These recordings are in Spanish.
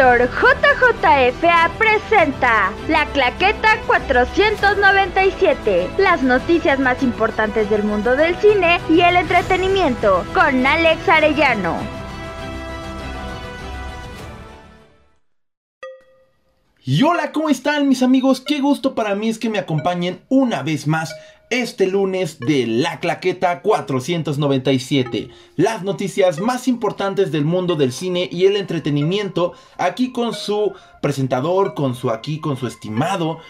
JJFA presenta La Claqueta 497, las noticias más importantes del mundo del cine y el entretenimiento, con Alex Arellano. Y hola, ¿cómo están mis amigos? Qué gusto para mí es que me acompañen una vez más este lunes de La Claqueta 497. Las noticias más importantes del mundo del cine y el entretenimiento, aquí con su presentador, con su aquí, con su estimado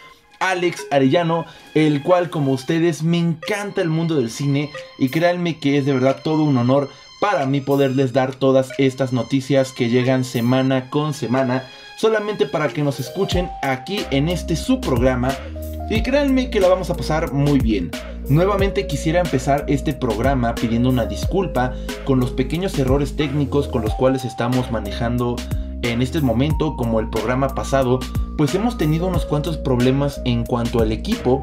Alex Arellano, el cual como ustedes me encanta el mundo del cine y créanme que es de verdad todo un honor para mí poderles dar todas estas noticias que llegan semana con semana, solamente para que nos escuchen aquí en este su programa y créanme que la vamos a pasar muy bien. Nuevamente quisiera empezar este programa pidiendo una disculpa con los pequeños errores técnicos con los cuales estamos manejando en este momento, como el programa pasado, pues hemos tenido unos cuantos problemas en cuanto al equipo,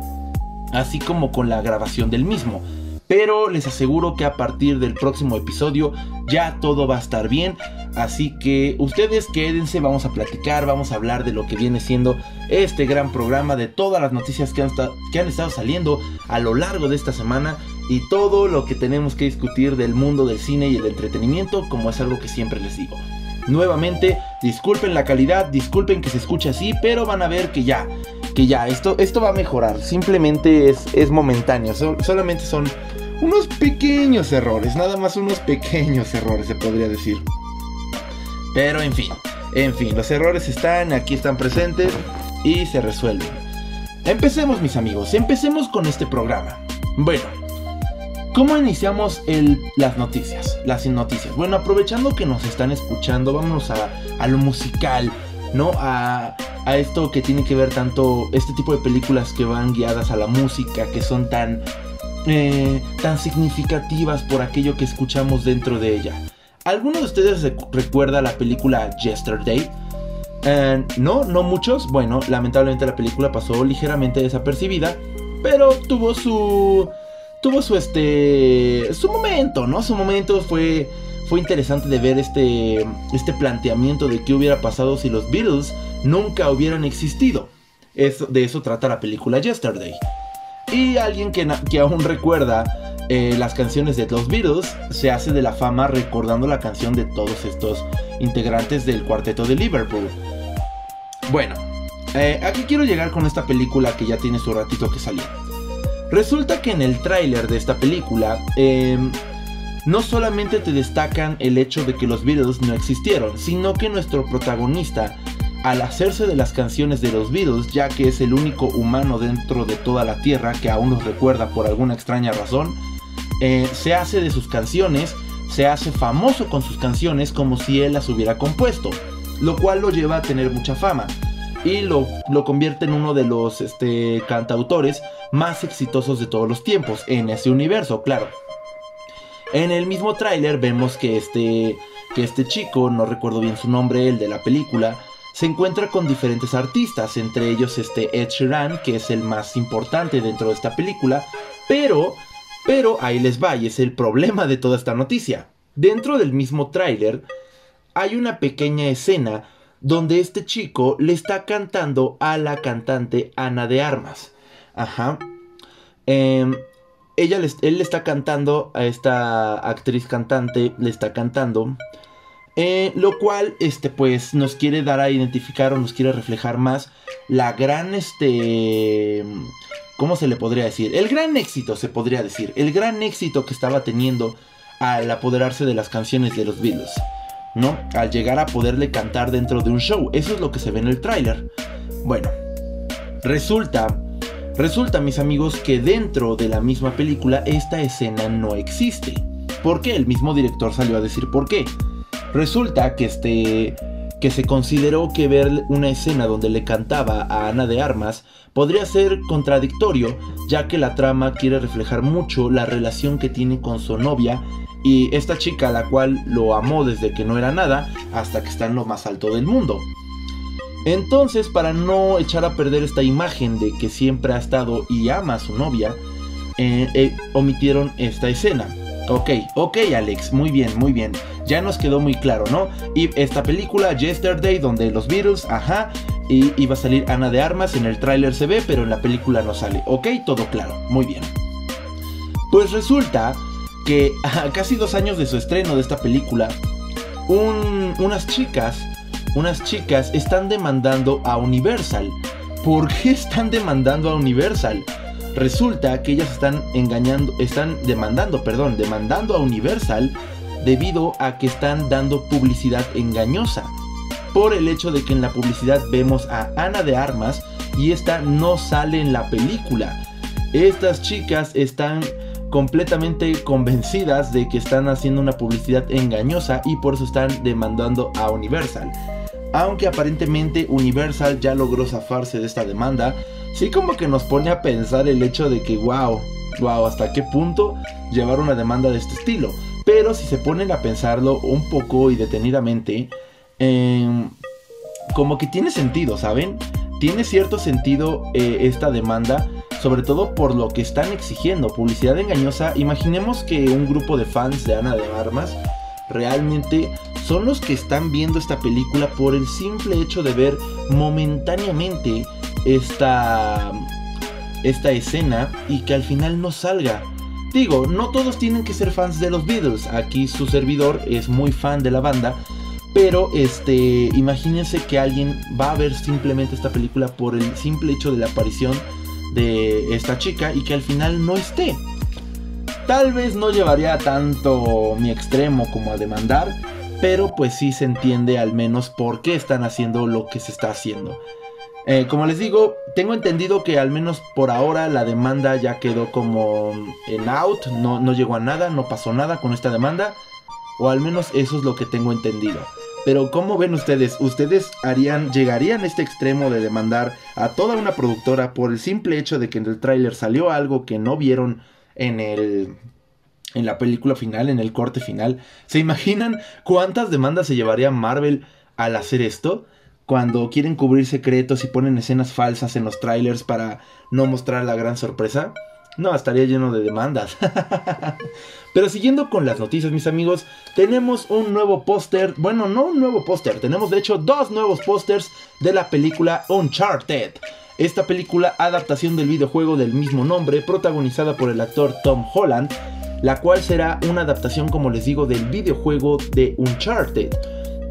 así como con la grabación del mismo. Pero les aseguro que a partir del próximo episodio ya todo va a estar bien. Así que ustedes quédense, vamos a platicar, vamos a hablar de lo que viene siendo este gran programa, de todas las noticias que han, estado saliendo a lo largo de esta semana y todo lo que tenemos que discutir del mundo del cine y el entretenimiento, como es algo que siempre les digo. Nuevamente, disculpen la calidad, disculpen que se escuche así, pero van a ver que ya, que ya, esto, esto va a mejorar. Simplemente es, es momentáneo, solamente son unos pequeños errores, nada más unos pequeños errores se podría decir. Pero en fin, en fin, los errores están, aquí están presentes y se resuelven. Empecemos mis amigos, empecemos con este programa. Bueno, ¿cómo iniciamos las noticias? Las noticias. Bueno, aprovechando que nos están escuchando, vámonos a, a lo musical, ¿no? A, a esto que tiene que ver tanto este tipo de películas que van guiadas a la música, que son tan eh, tan significativas por aquello que escuchamos dentro de ella. ¿Alguno de ustedes recuerda la película Yesterday? No, no muchos. Bueno, lamentablemente la película pasó ligeramente desapercibida, pero tuvo su tuvo su este su momento, ¿no? Su momento fue fue interesante de ver este este planteamiento de qué hubiera pasado si los Beatles nunca hubieran existido. de eso trata la película Yesterday. Y alguien que aún recuerda eh, las canciones de los Beatles se hace de la fama recordando la canción de todos estos integrantes del cuarteto de Liverpool. Bueno, eh, aquí quiero llegar con esta película que ya tiene su ratito que salió. Resulta que en el tráiler de esta película em, no solamente te destacan el hecho de que los Beatles no existieron, sino que nuestro protagonista al hacerse de las canciones de los Beatles, ya que es el único humano dentro de toda la Tierra que aún nos recuerda por alguna extraña razón, eh, se hace de sus canciones, se hace famoso con sus canciones como si él las hubiera compuesto, lo cual lo lleva a tener mucha fama y lo, lo convierte en uno de los este, cantautores más exitosos de todos los tiempos en ese universo, claro. En el mismo tráiler vemos que este, que este chico, no recuerdo bien su nombre, el de la película, se encuentra con diferentes artistas, entre ellos este Ed Sheeran, que es el más importante dentro de esta película, pero, pero ahí les va y es el problema de toda esta noticia. Dentro del mismo tráiler hay una pequeña escena donde este chico le está cantando a la cantante Ana de Armas. Ajá. Em, ella él le está cantando a esta actriz cantante, le está cantando eh, lo cual, este, pues, nos quiere dar a identificar o nos quiere reflejar más la gran, este, ¿cómo se le podría decir? El gran éxito, se podría decir, el gran éxito que estaba teniendo al apoderarse de las canciones de los Beatles, ¿no? Al llegar a poderle cantar dentro de un show, eso es lo que se ve en el tráiler. Bueno, resulta, resulta, mis amigos, que dentro de la misma película esta escena no existe. ¿Por qué? El mismo director salió a decir por qué. Resulta que este que se consideró que ver una escena donde le cantaba a Ana de Armas podría ser contradictorio, ya que la trama quiere reflejar mucho la relación que tiene con su novia y esta chica la cual lo amó desde que no era nada hasta que está en lo más alto del mundo. Entonces, para no echar a perder esta imagen de que siempre ha estado y ama a su novia, eh, eh, omitieron esta escena. Ok, ok Alex, muy bien, muy bien. ya nos quedó muy claro, ¿no? Y esta película, Yesterday, donde los Beatles, ajá, y iba a salir Ana de Armas, en el tráiler se ve, pero en la película no sale. Ok, todo claro, muy bien. Pues resulta que a casi dos años de su estreno de esta película, unas chicas, unas chicas están demandando a Universal. ¿Por qué están demandando a Universal? Resulta que ellas están engañando, están demandando, perdón, demandando a Universal debido a que están dando publicidad engañosa. Por el hecho de que en la publicidad vemos a Ana de Armas y esta no sale en la película. Estas chicas están completamente convencidas de que están haciendo una publicidad engañosa y por eso están demandando a Universal. Aunque aparentemente Universal ya logró zafarse de esta demanda, sí como que nos pone a pensar el hecho de que wow, wow, hasta qué punto llevar una demanda de este estilo. Pero si se ponen a pensarlo un poco y detenidamente, em, como que tiene sentido, ¿saben? Tiene cierto sentido eh, esta demanda sobre todo por lo que están exigiendo, publicidad engañosa. Imaginemos que un grupo de fans de Ana de Armas realmente son los que están viendo esta película por el simple hecho de ver momentáneamente esta, esta escena y que al final no salga. Digo, no todos tienen que ser fans de los Beatles. Aquí su servidor es muy fan de la banda. Pero este, imagínense que alguien va a ver simplemente esta película por el simple hecho de la aparición de esta chica y que al final no esté. Tal vez no llevaría tanto mi extremo como a demandar, pero pues sí se entiende al menos por qué están haciendo lo que se está haciendo. Eh, como les digo, tengo entendido que al menos por ahora la demanda ya quedó como en out, no, no llegó a nada, no pasó nada con esta demanda, o al menos eso es lo que tengo entendido. Pero ¿cómo ven ustedes? ¿Ustedes harían, llegarían a este extremo de demandar a toda una productora por el simple hecho de que en el tráiler salió algo que no vieron en el en la película final, en el corte final? ¿Se imaginan cuántas demandas se llevaría Marvel al hacer esto? Cuando quieren cubrir secretos y ponen escenas falsas en los trailers para no mostrar la gran sorpresa. No, estaría lleno de demandas. Pero siguiendo con las noticias, mis amigos, tenemos un nuevo póster. Bueno, no un nuevo póster, tenemos de hecho dos nuevos pósters de la película Uncharted. Esta película, adaptación del videojuego del mismo nombre, protagonizada por el actor Tom Holland, la cual será una adaptación, como les digo, del videojuego de Uncharted.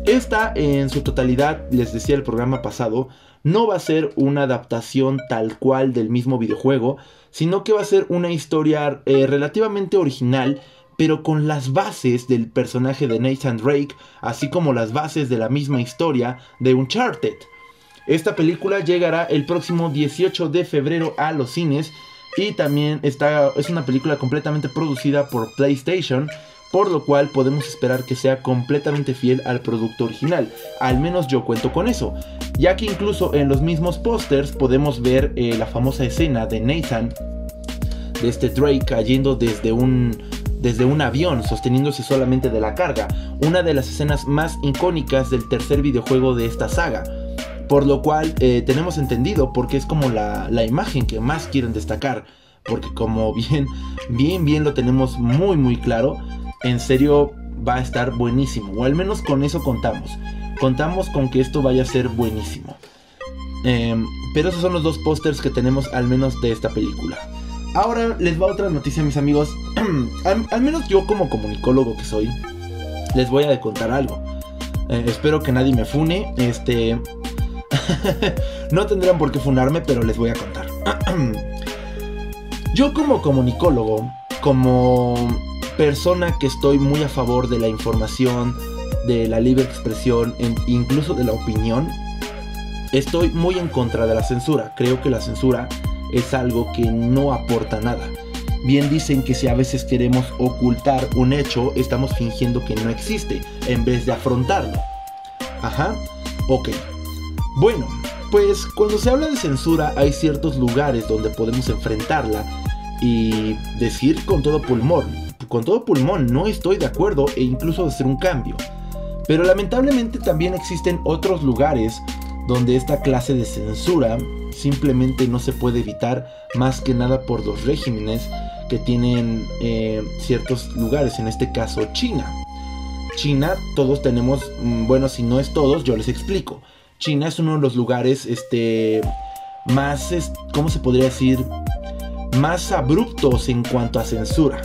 Esta, en su totalidad, les decía el programa pasado, no va a ser una adaptación tal cual del mismo videojuego, sino que va a ser una historia eh, relativamente original, pero con las bases del personaje de Nathan Drake, así como las bases de la misma historia de Uncharted. Esta película llegará el próximo 18 de febrero a los cines y también está, es una película completamente producida por PlayStation por lo cual podemos esperar que sea completamente fiel al producto original. Al menos yo cuento con eso, ya que incluso en los mismos pósters podemos ver eh, la famosa escena de Nathan, de este Drake cayendo desde un, desde un avión, sosteniéndose solamente de la carga, una de las escenas más icónicas del tercer videojuego de esta saga. Por lo cual eh, tenemos entendido porque es como la, la imagen que más quieren destacar porque como bien, bien, bien lo tenemos muy, muy claro, en serio va a estar buenísimo. O al menos con eso contamos. Contamos con que esto vaya a ser buenísimo. Em, pero esos son los dos pósters que tenemos al menos de esta película. Ahora les va otra noticia, mis amigos. al, menos yo como comunicólogo que soy, les voy a contar algo. Eh, espero que nadie me fune. Este... no tendrán por qué funarme, pero les voy a contar. yo como comunicólogo, como persona que estoy muy a favor de la información, de la libre expresión, incluso de la opinión, estoy muy en contra de la censura. Creo que la censura es algo que no aporta nada. Bien dicen que si a veces queremos ocultar un hecho, estamos fingiendo que no existe, en vez de afrontarlo. Ajá, ok. Bueno, pues cuando se habla de censura hay ciertos lugares donde podemos enfrentarla y decir con todo pulmón, con todo pulmón no estoy de acuerdo e incluso hacer un cambio. Pero lamentablemente también existen otros lugares donde esta clase de censura simplemente no se puede evitar más que nada por los regímenes que tienen eh, ciertos lugares, en este caso China. China, todos tenemos, mm, bueno, si no es todos, yo les explico. China es uno de los lugares, este, más, ¿cómo se podría decir? Más abruptos en cuanto a censura,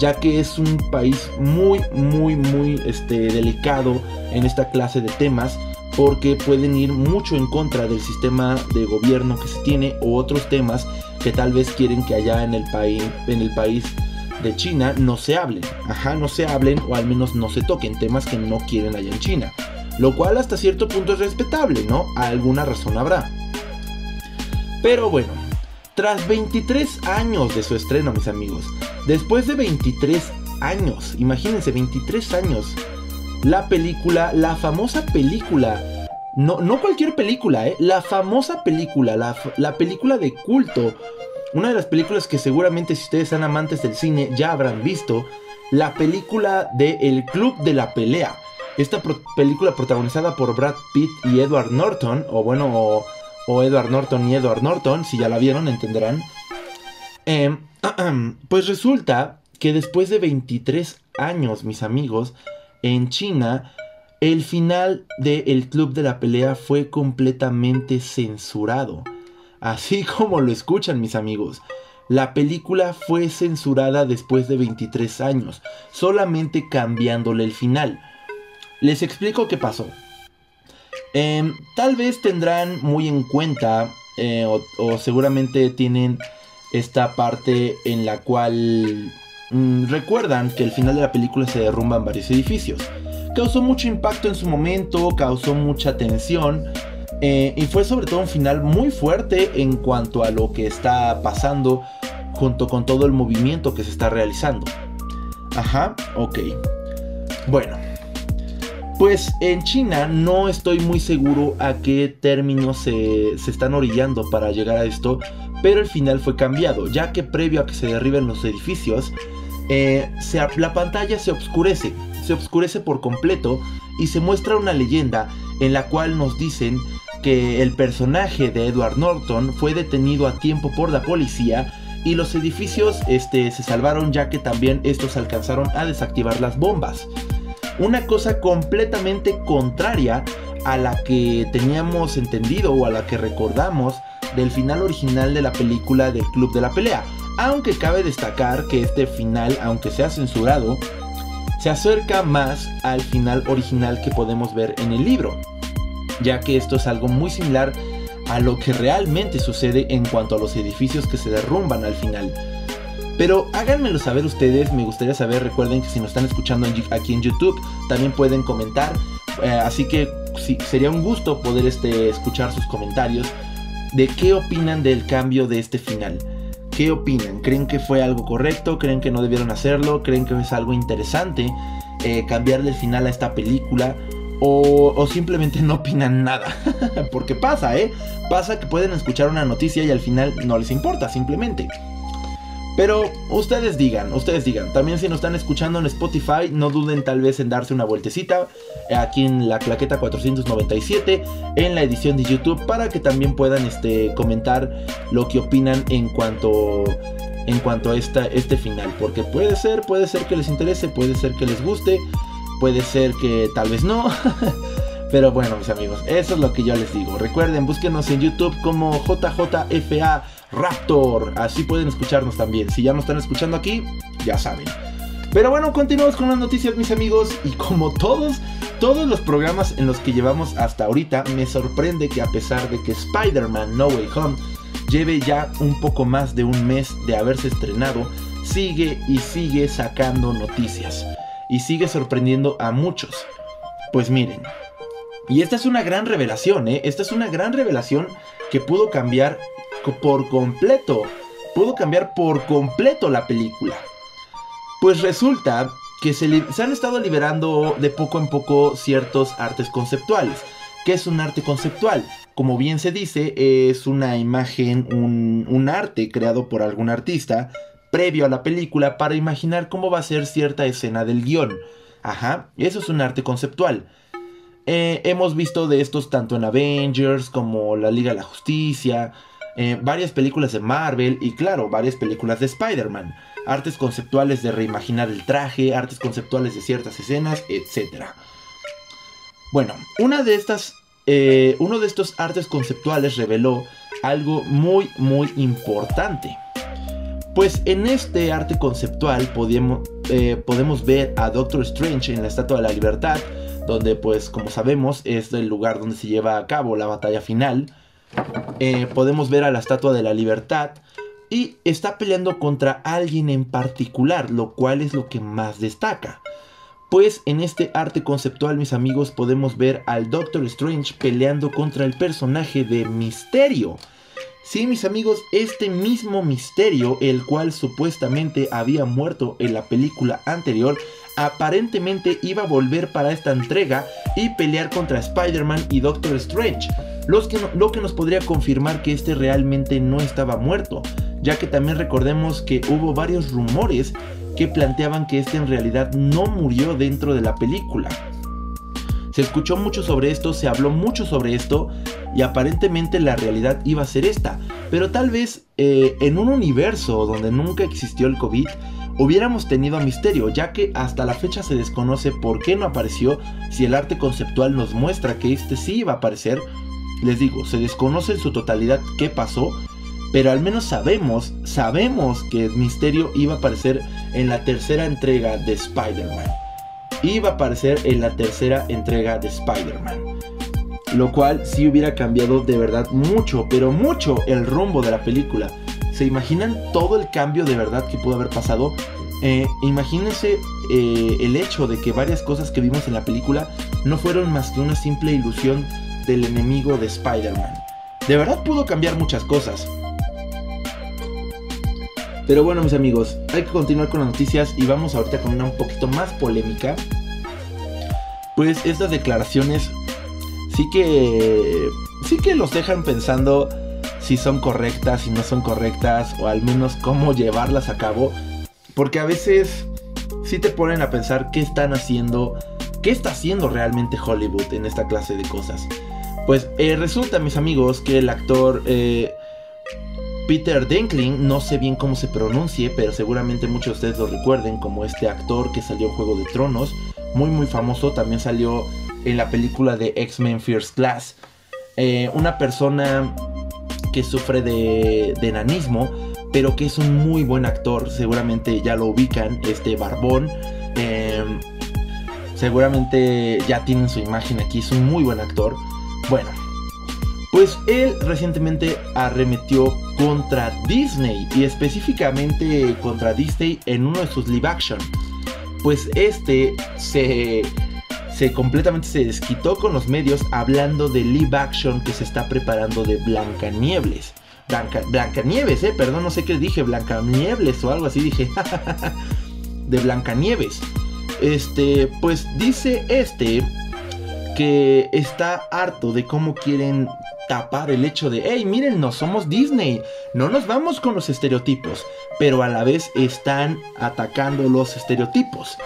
ya que es un país muy, muy, muy, este, delicado en esta clase de temas, porque pueden ir mucho en contra del sistema de gobierno que se tiene o otros temas que tal vez quieren que allá en el país, en el país de China no se hablen. Ajá, no se hablen o al menos no se toquen temas que no quieren allá en China. Lo cual hasta cierto punto es respetable, ¿no? Alguna razón habrá. Pero bueno, tras 23 años de su estreno, mis amigos, después de 23 años, imagínense, 23 años, la película, la famosa película, no, no cualquier película, ¿eh? la famosa película, la, la película de culto una de las películas que seguramente si ustedes son amantes del cine ya habrán visto, la película de El Club de la Pelea. Esta película protagonizada por Brad Pitt y Edward Norton, o bueno, o, Edward Norton y Edward Norton, si ya la vieron entenderán. Em, pues resulta que después de 23 años, mis amigos, en China, el final de El Club de la Pelea fue completamente censurado. Así como lo escuchan mis amigos. La película fue censurada después de 23 años, solamente cambiándole el final. Les explico qué pasó. Em, tal vez tendrán muy en cuenta, eh, o, seguramente tienen esta parte en la cual mm, recuerdan que el final de la película se derrumban varios edificios. Causó mucho impacto en su momento, causó mucha tensión, eh, y fue sobre todo un final muy fuerte en cuanto a lo que está pasando junto con todo el movimiento que se está realizando. Ajá, ok. Bueno, pues en China no estoy muy seguro a qué términos se, están orillando para llegar a esto, pero el final fue cambiado, ya que previo a que se derriben los edificios, eh, la pantalla se oscurece, se oscurece por completo y se muestra una leyenda en la cual nos dicen que el personaje de Edward Norton fue detenido a tiempo por la policía y los edificios este, se salvaron ya que también estos alcanzaron a desactivar las bombas. Una cosa completamente contraria a la que teníamos entendido o a la que recordamos del final original de la película del Club de la Pelea. Aunque cabe destacar que este final, aunque sea censurado, se acerca más al final original que podemos ver en el libro ya que esto es algo muy similar a lo que realmente sucede en cuanto a los edificios que se derrumban al final. Pero háganmelo saber ustedes, me gustaría saber, recuerden que si nos están escuchando aquí en YouTube, también pueden comentar, eh, así que sí, sería un gusto poder este, escuchar sus comentarios de qué opinan del cambio de este final. ¿Qué opinan? ¿Creen que fue algo correcto? ¿Creen que no debieron hacerlo? ¿Creen que es algo interesante eh, cambiarle el final a esta película? o, simplemente no opinan nada. Porque pasa, ¿eh? Pasa que pueden escuchar una noticia y al final no les importa, simplemente. Pero ustedes digan, ustedes digan. También si nos están escuchando en Spotify, no duden tal vez en darse una vueltecita aquí en la claqueta 497, en la edición de YouTube, para que también puedan este, comentar lo que opinan en cuanto, en cuanto a esta, este final. Porque puede ser, puede ser que les interese, puede ser que les guste. Puede ser que tal vez no. Pero bueno, mis amigos, eso es lo que yo les digo. Recuerden, búsquenos en YouTube como JJFA Raptor. Así pueden escucharnos también. Si ya nos están escuchando aquí, ya saben. Pero bueno, continuamos con las noticias, mis amigos. Y como todos, todos los programas en los que llevamos hasta ahorita, me sorprende que a pesar de que Spider-Man No Way Home lleve ya un poco más de un mes de haberse estrenado, sigue y sigue sacando noticias y sigue sorprendiendo a muchos. Pues miren, y esta es una gran revelación, ¿eh? Esta es una gran revelación que pudo cambiar por completo, pudo cambiar por completo la película. Pues resulta que se, han estado liberando de poco en poco ciertos artes conceptuales. ¿Qué es un arte conceptual? Como bien se dice, es una imagen, un, un arte creado por algún artista previo a la película para imaginar cómo va a ser cierta escena del guion. Ajá, eso es un arte conceptual. Eh, hemos visto de estos tanto en Avengers como la Liga de la Justicia, eh, varias películas de Marvel y claro, varias películas de Spider-Man. Artes conceptuales de reimaginar el traje, artes conceptuales de ciertas escenas, etc. Bueno, una de estas, eh, uno de estos artes conceptuales reveló algo muy, muy importante. Pues en este arte conceptual podemos, podemos ver a Doctor Strange en la Estatua de la Libertad, donde pues como sabemos es el lugar donde se lleva a cabo la batalla final. Eh, podemos ver a la Estatua de la Libertad y está peleando contra alguien en particular, lo cual es lo que más destaca. Pues en este arte conceptual, mis amigos, podemos ver al Doctor Strange peleando contra el personaje de Misterio. Sí, mis amigos, este mismo misterio, el cual supuestamente había muerto en la película anterior, aparentemente iba a volver para esta entrega y pelear contra Spider-Man y Doctor Strange, que lo que nos podría confirmar que este realmente no estaba muerto, ya que también recordemos que hubo varios rumores que planteaban que este en realidad no murió dentro de la película. Se escuchó mucho sobre esto, se habló mucho sobre esto y aparentemente la realidad iba a ser esta. Pero tal vez eh, en un universo donde nunca existió el COVID, hubiéramos tenido a misterio, ya que hasta la fecha se desconoce por qué no apareció si el arte conceptual nos muestra que este sí iba a aparecer. Les digo, se desconoce en su totalidad qué pasó, pero al menos sabemos, sabemos que misterio iba a aparecer en la tercera entrega de Spider-Man iba a aparecer en la tercera entrega de Spider-Man. Lo cual sí hubiera cambiado de verdad mucho, pero mucho el rumbo de la película. ¿Se imaginan todo el cambio de verdad que pudo haber pasado? Eh, imagínense eh, el hecho de que varias cosas que vimos en la película no fueron más que una simple ilusión del enemigo de Spider-Man. De verdad pudo cambiar muchas cosas. Pero bueno, mis amigos, hay que continuar con las noticias y vamos ahorita con una un poquito más polémica. Pues estas declaraciones sí que sí que los dejan pensando si son correctas, si no son correctas o al menos cómo llevarlas a cabo, porque a veces sí te ponen a pensar qué están haciendo, qué está haciendo realmente Hollywood en esta clase de cosas. Pues eh, resulta, mis amigos, que el actor eh, Peter Denkling, no sé bien cómo se pronuncie, pero seguramente muchos de ustedes lo recuerden como este actor que salió en Juego de Tronos, muy muy famoso, también salió en la película de X-Men First Class. Eh, una persona que sufre de, enanismo, pero que es un muy buen actor, seguramente ya lo ubican, este Barbón. Em, seguramente ya tienen su imagen aquí, es un muy buen actor. Bueno, pues él recientemente arremetió contra Disney y específicamente contra Disney en uno de sus live action. Pues este se, se completamente se desquitó con los medios hablando de live action que se está preparando de Blancanieves. Blanca, Blancanieves, eh, perdón, no sé qué dije, Blancanieves o algo así dije. de Blancanieves. Este, pues dice este que está harto de cómo quieren tapar el hecho de, hey, miren, no somos Disney, no nos vamos con los estereotipos, pero a la vez están atacando los estereotipos.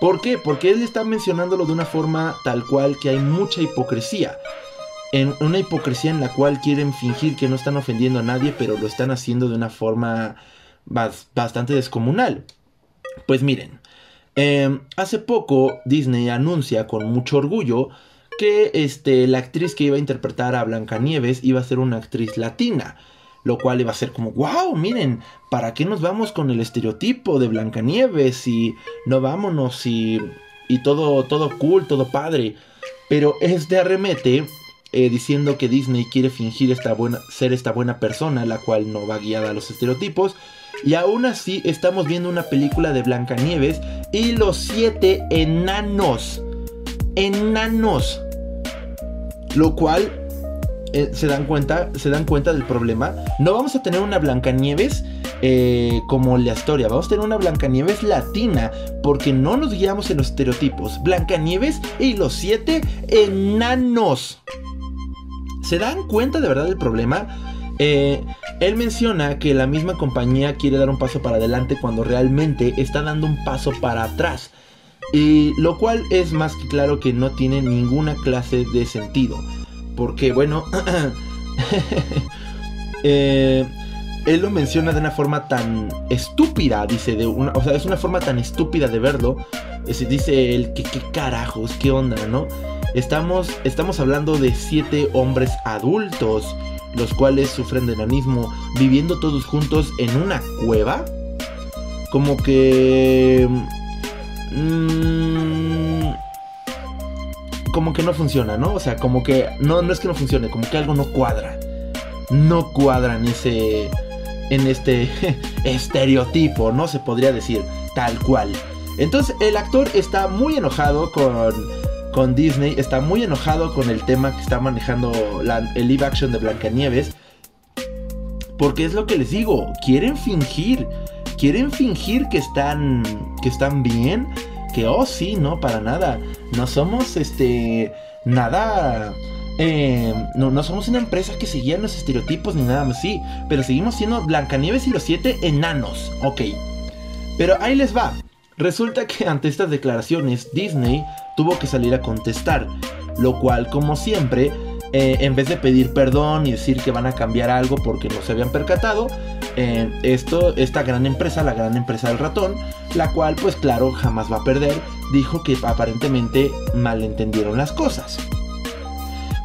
¿Por qué? Porque él está mencionándolo de una forma tal cual que hay mucha hipocresía. En una hipocresía en la cual quieren fingir que no están ofendiendo a nadie, pero lo están haciendo de una forma bastante descomunal. Pues miren, em, hace poco Disney anuncia con mucho orgullo que este, la actriz que iba a interpretar a Blancanieves iba a ser una actriz latina. Lo cual iba a ser como, wow, miren, ¿para qué nos vamos con el estereotipo de Blancanieves? Y no vámonos y, y todo, todo cool, todo padre. Pero es de arremete eh, diciendo que Disney quiere fingir esta buena, ser esta buena persona, la cual no va guiada a los estereotipos. Y aún así estamos viendo una película de Blancanieves y los siete enanos. Enanos lo cual eh, se dan cuenta, se dan cuenta del problema. No vamos a tener una Blancanieves eh, como la historia, vamos a tener una Blancanieves latina, porque no nos guiamos en los estereotipos. Blancanieves y los siete enanos. ¿Se dan cuenta de verdad del problema? Eh, él menciona que la misma compañía quiere dar un paso para adelante cuando realmente está dando un paso para atrás. Y lo cual es más que claro que no tiene ninguna clase de sentido. Porque bueno, eh, él lo menciona de una forma tan estúpida, dice, de una, o sea, es una forma tan estúpida de verlo. dice él, que qué carajos, qué onda, ¿no? Estamos, estamos hablando de siete hombres adultos, los cuales sufren de enanismo, viviendo todos juntos en una cueva. Como que... Mmm, como que no funciona, ¿no? O sea, como que no, no es que no funcione, como que algo no cuadra. No cuadra en ese en este estereotipo, no se podría decir tal cual. Entonces el actor está muy enojado con, con Disney, está muy enojado con el tema que está manejando el live action de Blancanieves. Porque es lo que les digo, quieren fingir, quieren fingir que están, que están bien, que oh sí, no, para nada, no somos este, nada eh, no, no somos una empresa que seguía los estereotipos ni nada más, sí, pero seguimos siendo Blancanieves y los siete enanos, ok. Pero ahí les va. Resulta que ante estas declaraciones Disney tuvo que salir a contestar, lo cual como siempre, eh, en vez de pedir perdón y decir que van a cambiar algo porque no se habían percatado, eh, esto, esta gran empresa, la gran empresa del ratón, la cual pues claro jamás va a perder, dijo que aparentemente malentendieron las cosas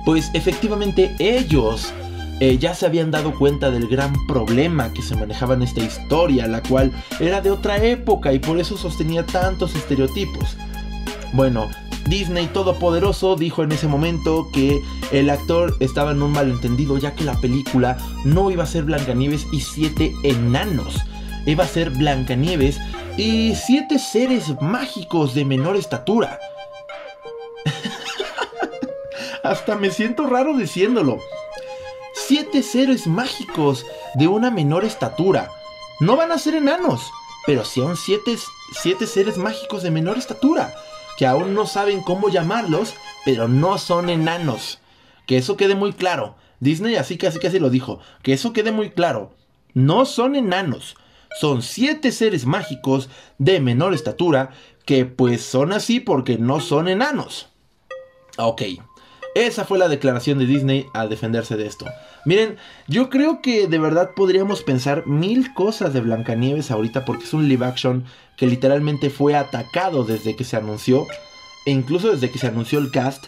pues efectivamente ellos eh, ya se habían dado cuenta del gran problema que se manejaba en esta historia, la cual era de otra época y por eso sostenía tantos estereotipos. Bueno, Disney Todopoderoso dijo en ese momento que el actor estaba en un malentendido ya que la película no iba a ser Blancanieves y siete enanos, iba a ser Blancanieves y siete seres mágicos de menor estatura. Hasta me siento raro diciéndolo. Siete seres mágicos de una menor estatura. No van a ser enanos, pero son siete, siete seres mágicos de menor estatura. Que aún no saben cómo llamarlos, pero no son enanos. Que eso quede muy claro. Disney así casi casi lo dijo. Que eso quede muy claro. No son enanos. Son siete seres mágicos de menor estatura que pues son así porque no son enanos. Ok. Esa fue la declaración de Disney al defenderse de esto. Miren, yo creo que de verdad podríamos pensar mil cosas de Blancanieves ahorita porque es un live action que literalmente fue atacado desde que se anunció, e incluso desde que se anunció el cast,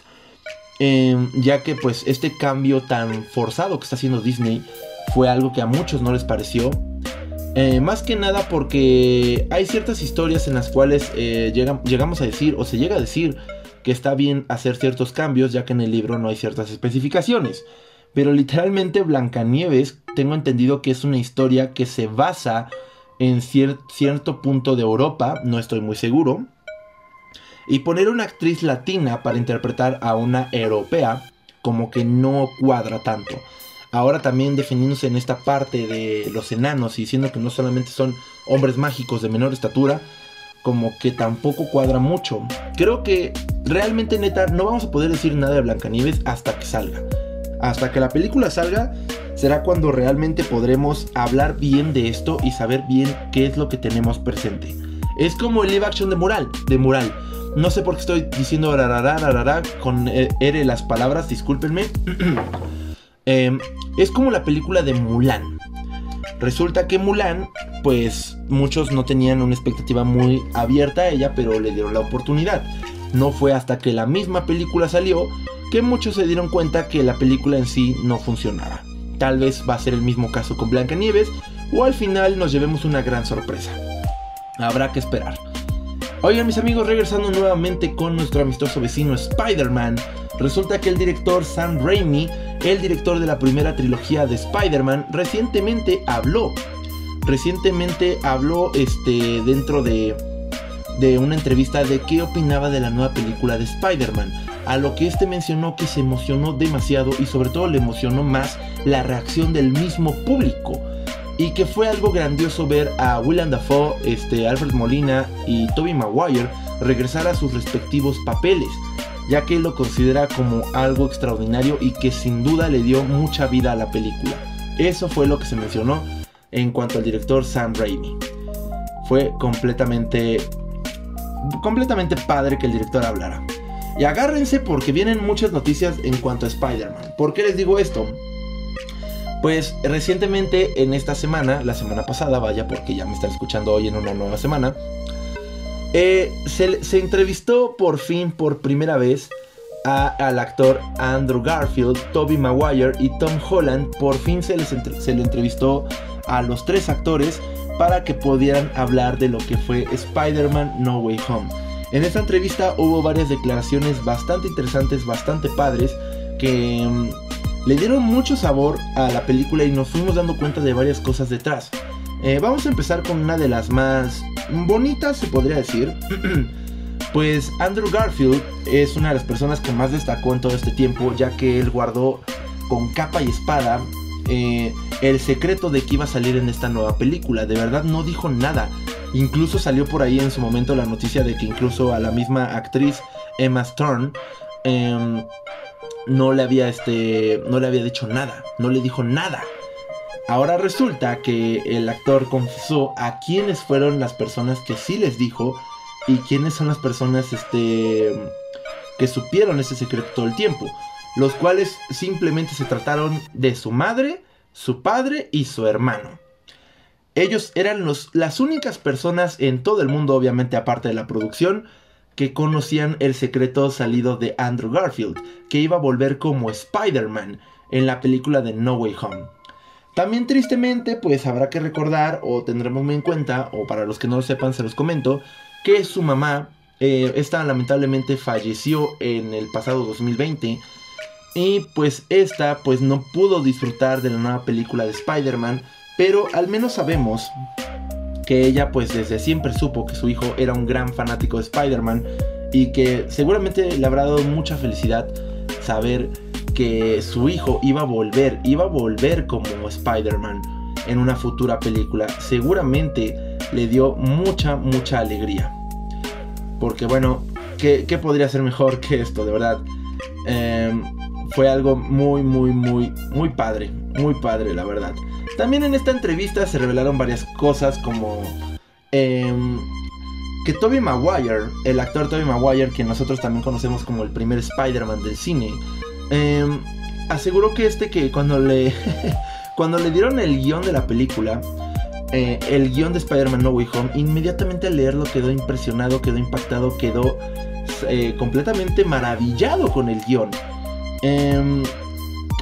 em, ya que pues este cambio tan forzado que está haciendo Disney fue algo que a muchos no les pareció. Eh, más que nada porque hay ciertas historias en las cuales eh, llegamos a decir o se llega a decir que está bien hacer ciertos cambios ya que en el libro no hay ciertas especificaciones. Pero literalmente Blancanieves tengo entendido que es una historia que se basa en cierto punto de Europa, no estoy muy seguro. Y poner una actriz latina para interpretar a una europea como que no cuadra tanto. Ahora también definiéndose en esta parte de los enanos y diciendo que no solamente son hombres mágicos de menor estatura, como que tampoco cuadra mucho. Creo que realmente neta no vamos a poder decir nada de Blancanieves hasta que salga. Hasta que la película salga será cuando realmente podremos hablar bien de esto y saber bien qué es lo que tenemos presente. Es como el live action de Mural, de Mural. No sé por qué estoy diciendo rararara con eh, R las palabras, discúlpenme. Em, es como la película de Mulan. Resulta que Mulan, pues muchos no tenían una expectativa muy abierta a ella, pero le dieron la oportunidad. No fue hasta que la misma película salió que muchos se dieron cuenta que la película en sí no funcionaba. Tal vez va a ser el mismo caso con Blancanieves o al final nos llevemos una gran sorpresa. Habrá que esperar. Oigan mis amigos, regresando nuevamente con nuestro amistoso vecino Spider-Man, resulta que el director Sam Raimi el director de la primera trilogía de Spider-Man, recientemente habló. Recientemente habló este, dentro de, de una entrevista de qué opinaba de la nueva película de Spider-Man. A lo que este mencionó que se emocionó demasiado y sobre todo le emocionó más la reacción del mismo público. Y que fue algo grandioso ver a William Dafoe, este, Alfred Molina y Tobey Maguire regresar a sus respectivos papeles ya que lo considera como algo extraordinario y que sin duda le dio mucha vida a la película. Eso fue lo que se mencionó en cuanto al director Sam Raimi. Fue completamente completamente padre que el director hablara. Y agárrense porque vienen muchas noticias en cuanto a Spider-Man. ¿Por qué les digo esto? Pues recientemente en esta semana, la semana pasada, vaya porque ya me están escuchando hoy en una nueva semana, eh, se, entrevistó por fin, por primera vez, al actor Andrew Garfield, Toby Maguire y Tom Holland. Por fin se, les se le entrevistó a los tres actores para que pudieran hablar de lo que fue Spider-Man No Way Home. En esta entrevista hubo varias declaraciones bastante interesantes, bastante padres, que mm, le dieron mucho sabor a la película y nos fuimos dando cuenta de varias cosas detrás. Eh, vamos a empezar con una de las más bonitas, se podría decir. pues Andrew Garfield es una de las personas que más destacó en todo este tiempo, ya que él guardó con capa y espada eh, el secreto de que iba a salir en esta nueva película. De verdad no dijo nada. Incluso salió por ahí en su momento la noticia de que incluso a la misma actriz Emma Stone em, no le había este no le había dicho nada, no le dijo nada. Ahora resulta que el actor confesó a quiénes fueron las personas que sí les dijo y quiénes son las personas este que supieron ese secreto todo el tiempo, los cuales simplemente se trataron de su madre, su padre y su hermano. Ellos eran los, las únicas personas en todo el mundo, obviamente aparte de la producción, que conocían el secreto salido de Andrew Garfield, que iba a volver como Spider-Man en la película de No Way Home. También tristemente, pues habrá que recordar o tendremos en cuenta, o para los que no lo sepan se los comento, que su mamá, eh, esta lamentablemente falleció en el pasado 2020 y pues esta pues no pudo disfrutar de la nueva película de Spider-Man, pero al menos sabemos que ella pues desde siempre supo que su hijo era un gran fanático de Spider-Man y que seguramente le habrá dado mucha felicidad saber que su hijo iba a volver, iba a volver como Spider-Man en una futura película. Seguramente le dio mucha, mucha alegría. Porque bueno, ¿qué, podría ser mejor que esto? De verdad. Em, fue algo muy, muy, muy, muy padre. Muy padre, la verdad. También en esta entrevista se revelaron varias cosas como... Em, que Toby Maguire, el actor Toby Maguire, que nosotros también conocemos como el primer Spider-Man del cine, eh, aseguró que este que cuando le, cuando le dieron el guion de la película, eh, el guion de Spider-Man No Way Home, inmediatamente al leerlo quedó impresionado, quedó impactado, quedó eh, completamente maravillado con el guion. Em,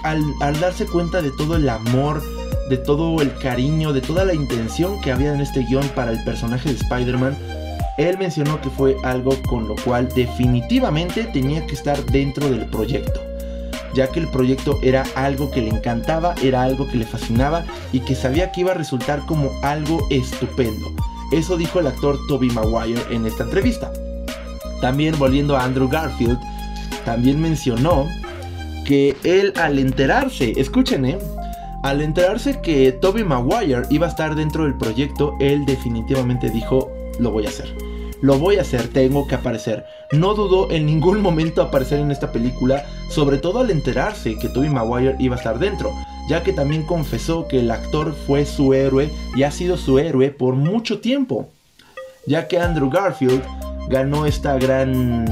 al, al, darse cuenta de todo el amor, de todo el cariño, de toda la intención que había en este guion para el personaje de Spider-Man, él mencionó que fue algo con lo cual definitivamente tenía que estar dentro del proyecto ya que el proyecto era algo que le encantaba, era algo que le fascinaba y que sabía que iba a resultar como algo estupendo. Eso dijo el actor Toby Maguire en esta entrevista. También volviendo a Andrew Garfield, también mencionó que él al enterarse, escuchen, ¿eh? al enterarse que Toby Maguire iba a estar dentro del proyecto, él definitivamente dijo, lo voy a hacer lo voy a hacer, tengo que aparecer. No dudó en ningún momento aparecer en esta película, sobre todo al enterarse que Tobey Maguire iba a estar dentro, ya que también confesó que el actor fue su héroe y ha sido su héroe por mucho tiempo, ya que Andrew Garfield ganó esta gran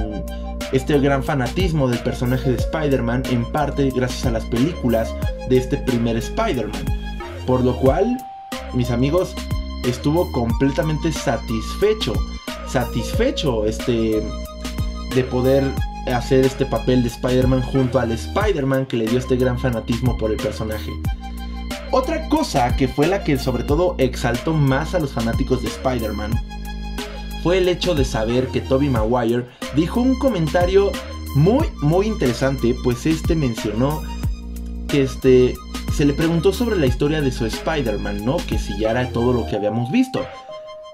este gran fanatismo del personaje de Spider-Man en parte gracias a las películas de este primer Spider-Man, por lo cual, mis amigos, estuvo completamente satisfecho satisfecho este, de poder hacer este papel de Spider-Man junto al Spider-Man que le dio este gran fanatismo por el personaje. Otra cosa que fue la que sobre todo exaltó más a los fanáticos de Spider-Man fue el hecho de saber que Tobey Maguire dijo un comentario muy muy interesante, pues este mencionó que este se le preguntó sobre la historia de su Spider-Man, ¿no? Que si ya era todo lo que habíamos visto.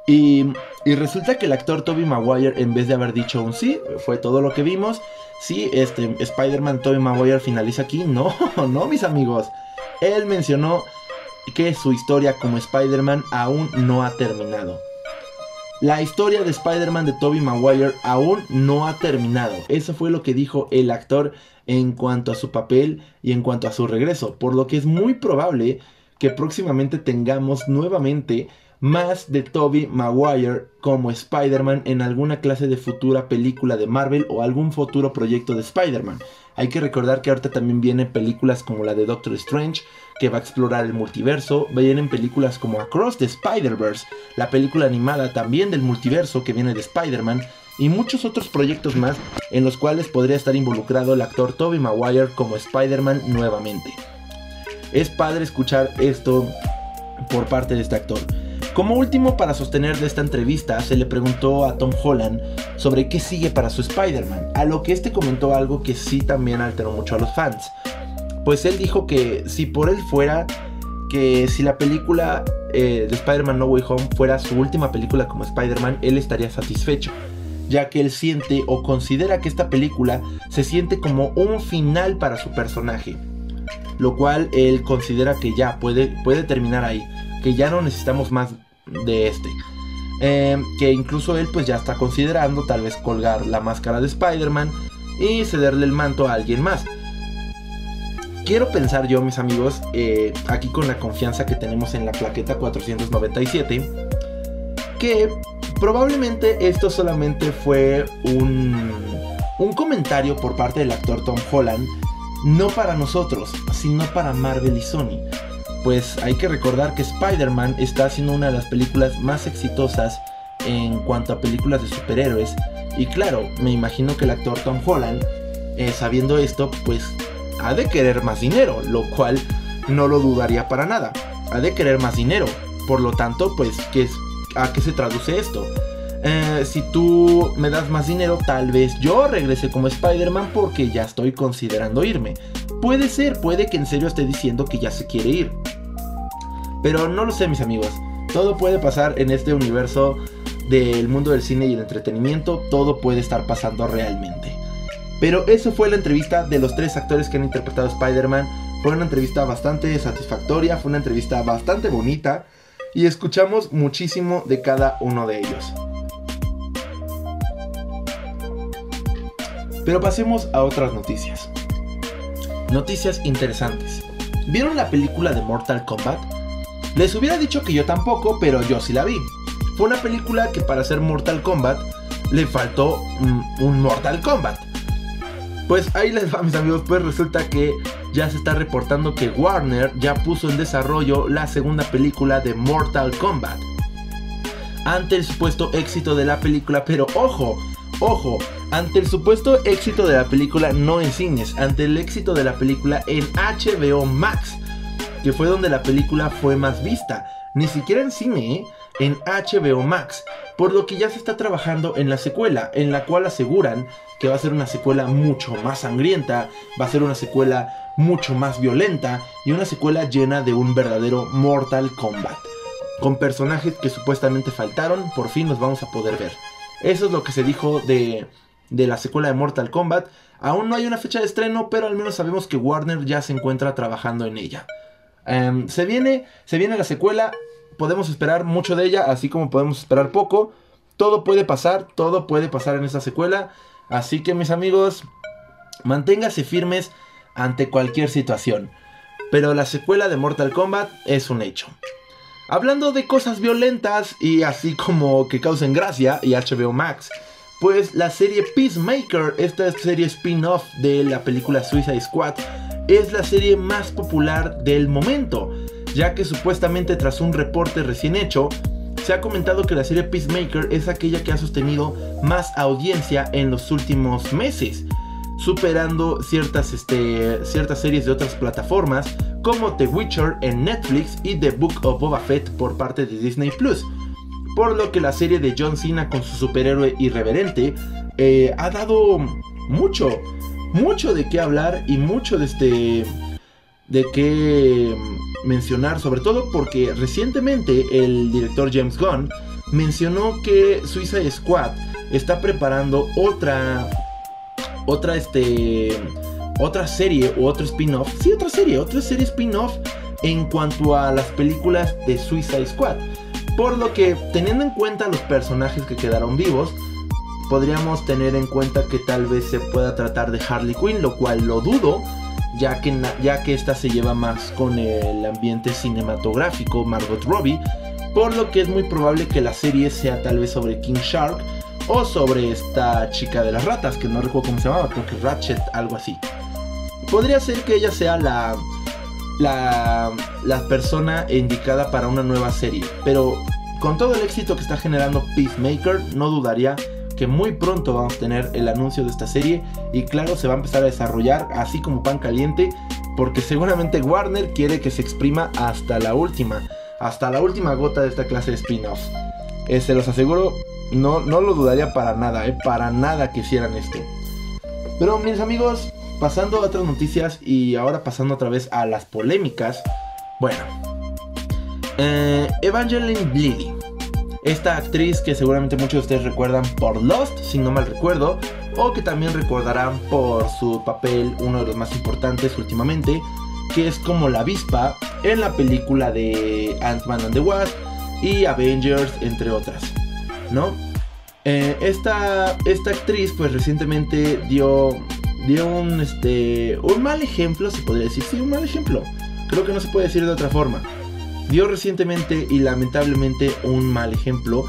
Y, resulta que el actor Toby Maguire, en vez de haber dicho un sí, fue todo lo que vimos. Sí, este Spider-Man Toby Maguire finaliza aquí. No, no, mis amigos. Él mencionó que su historia como Spider-Man aún no ha terminado. La historia de Spider-Man de Toby Maguire aún no ha terminado. Eso fue lo que dijo el actor en cuanto a su papel y en cuanto a su regreso. Por lo que es muy probable que próximamente tengamos nuevamente más de Toby Maguire como Spider-Man en alguna clase de futura película de Marvel o algún futuro proyecto de Spider-Man. Hay que recordar que ahorita también vienen películas como la de Doctor Strange, que va a explorar el multiverso. Vienen películas como Across the Spider-Verse, la película animada también del multiverso que viene de Spider-Man. Y muchos otros proyectos más en los cuales podría estar involucrado el actor Tobey Maguire como Spider-Man nuevamente. Es padre escuchar esto por parte de este actor. Como último, para sostener de esta entrevista, se le preguntó a Tom Holland sobre qué sigue para su Spider-Man, a lo que este comentó algo que sí también alteró mucho a los fans. Pues él dijo que si por él fuera, que si la película eh, de Spider-Man No Way Home fuera su última película como Spider-Man, él estaría satisfecho, ya que él siente o considera que esta película se siente como un final para su personaje, lo cual él considera que ya puede, puede terminar ahí, ya no necesitamos más de este. Em, que incluso él pues ya está considerando tal vez colgar la máscara de Spider-Man y cederle el manto a alguien más. Quiero pensar yo, mis amigos, eh, aquí con la confianza que tenemos en la plaqueta 497, que probablemente esto solamente fue un, un comentario por parte del actor Tom Holland, no para nosotros, sino para Marvel y Sony pues hay que recordar que Spider-Man está haciendo una de las películas más exitosas en cuanto a películas de superhéroes. Y claro, me imagino que el actor Tom Holland, eh, sabiendo esto, pues ha de querer más dinero, lo cual no lo dudaría para nada. Ha de querer más dinero. Por lo tanto, pues, ¿qué ¿a qué se traduce esto? Eh, si tú me das más dinero, tal vez yo regrese como Spider-Man porque ya estoy considerando irme. Puede ser, puede que en serio esté diciendo que ya se quiere ir. Pero no lo sé, mis amigos. Todo puede pasar en este universo del mundo del cine y el entretenimiento. Todo puede estar pasando realmente. Pero eso fue la entrevista de los tres actores que han interpretado Spider-Man. Fue una entrevista bastante satisfactoria, fue una entrevista bastante bonita y escuchamos muchísimo de cada uno de ellos. Pero pasemos a otras noticias. Noticias interesantes. ¿Vieron la película de Mortal Kombat? Les hubiera dicho que yo tampoco, pero yo sí la vi. Fue una película que para hacer Mortal Kombat le faltó un Mortal Kombat. Pues ahí les va mis amigos, pues resulta que ya se está reportando que Warner ya puso en desarrollo la segunda película de Mortal Kombat. Ante el supuesto éxito de la película, pero ojo, Ojo, ante el supuesto éxito de la película no en cines, ante el éxito de la película en HBO Max, que fue donde la película fue más vista, ni siquiera en cine, ¿eh? en HBO Max, por lo que ya se está trabajando en la secuela, en la cual aseguran que va a ser una secuela mucho más sangrienta, va a ser una secuela mucho más violenta y una secuela llena de un verdadero Mortal Kombat. Con personajes que supuestamente faltaron, por fin los vamos a poder ver. Eso es lo que se dijo de, la secuela de Mortal Kombat. Aún no hay una fecha de estreno, pero al menos sabemos que Warner ya se encuentra trabajando en ella. Em, se, viene, se viene la secuela, podemos esperar mucho de ella, así como podemos esperar poco. Todo puede pasar, todo puede pasar en esta secuela. Así que mis amigos, manténgase firmes ante cualquier situación. Pero la secuela de Mortal Kombat es un hecho. Hablando de cosas violentas y así como que causen gracia y HBO Max, pues la serie Peacemaker, esta serie spin-off de la película Suicide Squad, es la serie más popular del momento, ya que supuestamente tras un reporte recién hecho, se ha comentado que la serie Peacemaker es aquella que ha sostenido más audiencia en los últimos meses superando ciertas, este, ciertas series de otras plataformas como The Witcher en Netflix y The Book of Boba Fett por parte de Disney Plus. Por lo que la serie de John Cena con su superhéroe irreverente eh, ha dado mucho, mucho de qué hablar y mucho de este de qué mencionar, sobre todo porque recientemente el director James Gunn mencionó que Suicide Squad está preparando otra otra, este, otra serie o otro spin-off. Sí, otra serie, otra serie spin-off en cuanto a las películas de Suicide Squad. Por lo que, teniendo en cuenta los personajes que quedaron vivos, podríamos tener en cuenta que tal vez se pueda tratar de Harley Quinn, lo cual lo dudo, ya que, ya que esta se lleva más con el ambiente cinematográfico Margot Robbie, por lo que es muy probable que la serie sea tal vez sobre King Shark o sobre esta chica de las ratas, que no recuerdo cómo se llamaba, creo que Ratchet, algo así. podría ser que ella sea la, la, persona indicada para una nueva serie. Pero con todo el éxito que está generando Peacemaker, no dudaría que muy pronto vamos a tener el anuncio de esta serie y claro se va a empezar a desarrollar así como pan caliente porque seguramente Warner quiere que se exprima hasta la última, hasta la última gota de esta clase de spin-offs. Eh, se los aseguro, no, no lo dudaría para nada, eh, para nada que hicieran esto. Pero mis amigos, pasando a otras noticias y ahora pasando otra vez a las polémicas. Bueno, eh, Evangeline Lilly. Esta actriz que seguramente muchos de ustedes recuerdan por Lost, si no mal recuerdo, o que también recordarán por su papel, uno de los más importantes últimamente, que es como la avispa en la película de Ant-Man and the Wasp y Avengers, entre otras, ¿no? Eh, esta, esta actriz pues recientemente dio, dio un, este, un mal ejemplo, se podría decir, sí, un mal ejemplo. Creo que no se puede decir de otra forma. Dio recientemente y lamentablemente un mal ejemplo,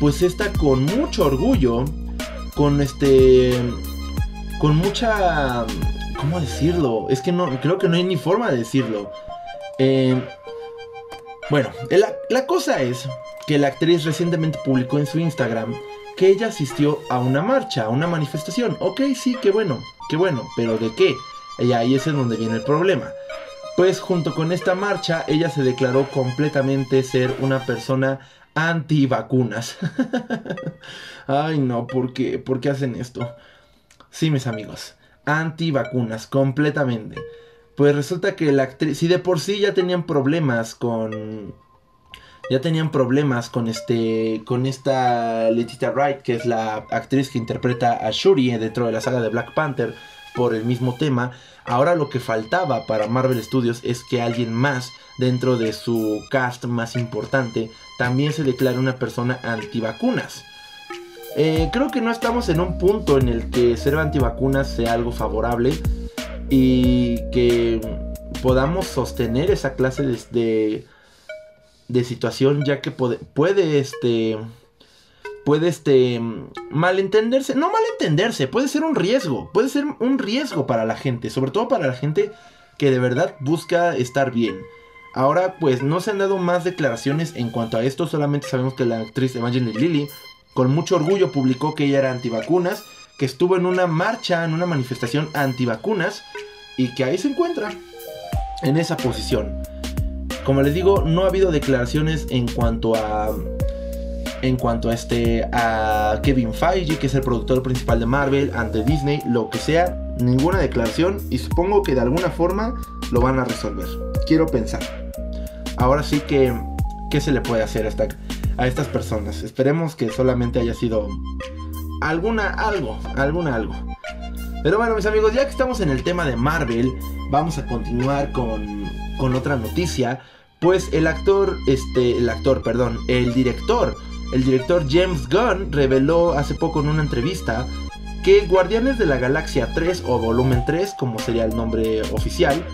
pues está con mucho orgullo, con este, con mucha, ¿cómo decirlo? Es que no, creo que no hay ni forma de decirlo. Eh, bueno, la, la cosa es que la actriz recientemente publicó en su Instagram que ella asistió a una marcha, a una manifestación. Ok, sí, qué bueno, qué bueno, pero ¿de qué? Y ahí es en donde viene el problema. Pues junto con esta marcha, ella se declaró completamente ser una persona anti-vacunas. Ay, no, ¿por qué? ¿Por qué hacen esto? Sí, mis amigos, anti-vacunas, completamente. Pues resulta que la actriz, si de por sí ya tenían problemas con ya tenían problemas con este con esta Letitia Wright, que es la actriz que interpreta a Shuri dentro de la saga de Black Panther por el mismo tema. Ahora lo que faltaba para Marvel Studios es que alguien más dentro de su cast más importante también se declare una persona antivacunas. Eh, creo que no estamos en un punto en el que ser antivacunas sea algo favorable y que podamos sostener esa clase de, de situación ya que puede, puede este puede este malentenderse, no malentenderse, puede ser un riesgo, puede ser un riesgo para la gente, sobre todo para la gente que de verdad busca estar bien. Ahora pues no se han dado más declaraciones en cuanto a esto, solamente sabemos que la actriz Evangeline Lilly con mucho orgullo publicó que ella era antivacunas, que estuvo en una marcha, en una manifestación antivacunas y que ahí se encuentra en esa posición. Como les digo, no ha habido declaraciones en cuanto a en cuanto a este a Kevin Feige, que es el productor principal de Marvel, ante Disney, lo que sea, ninguna declaración y supongo que de alguna forma lo van a resolver. Quiero pensar. Ahora sí que qué se le puede hacer a, a estas personas. Esperemos que solamente haya sido alguna algo, alguna algo. Pero bueno, mis amigos, ya que estamos en el tema de Marvel, vamos a continuar con, con otra noticia pues el actor, este, el actor, perdón, el director, el director James Gunn reveló hace poco en una entrevista que Guardianes de la Galaxia 3 o Volumen 3, como sería el nombre oficial,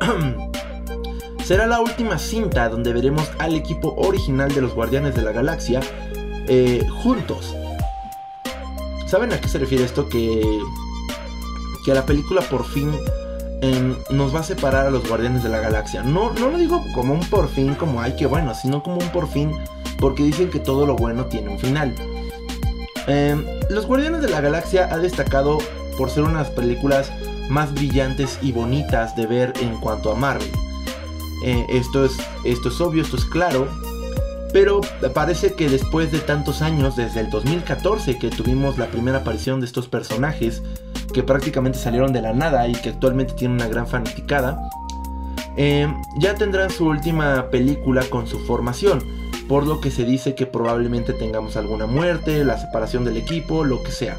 será la última cinta donde veremos al equipo original de los Guardianes de la Galaxia eh, juntos. ¿Saben a qué se refiere esto? Que, que la película por fin nos va a separar a los guardianes de la galaxia. No, no lo digo como un por fin, como ay que bueno, sino como un por fin, porque dicen que todo lo bueno tiene un final. Em, los Guardianes de la Galaxia ha destacado por ser unas películas más brillantes y bonitas de ver en cuanto a Marvel. Eh, esto, es, esto es obvio, esto es claro. Pero parece que después de tantos años, desde el 2014 que tuvimos la primera aparición de estos personajes, que prácticamente salieron de la nada y que actualmente tienen una gran fanaticada, eh, ya tendrán su última película con su formación, por lo que se dice que probablemente tengamos alguna muerte, la separación del equipo, lo que sea.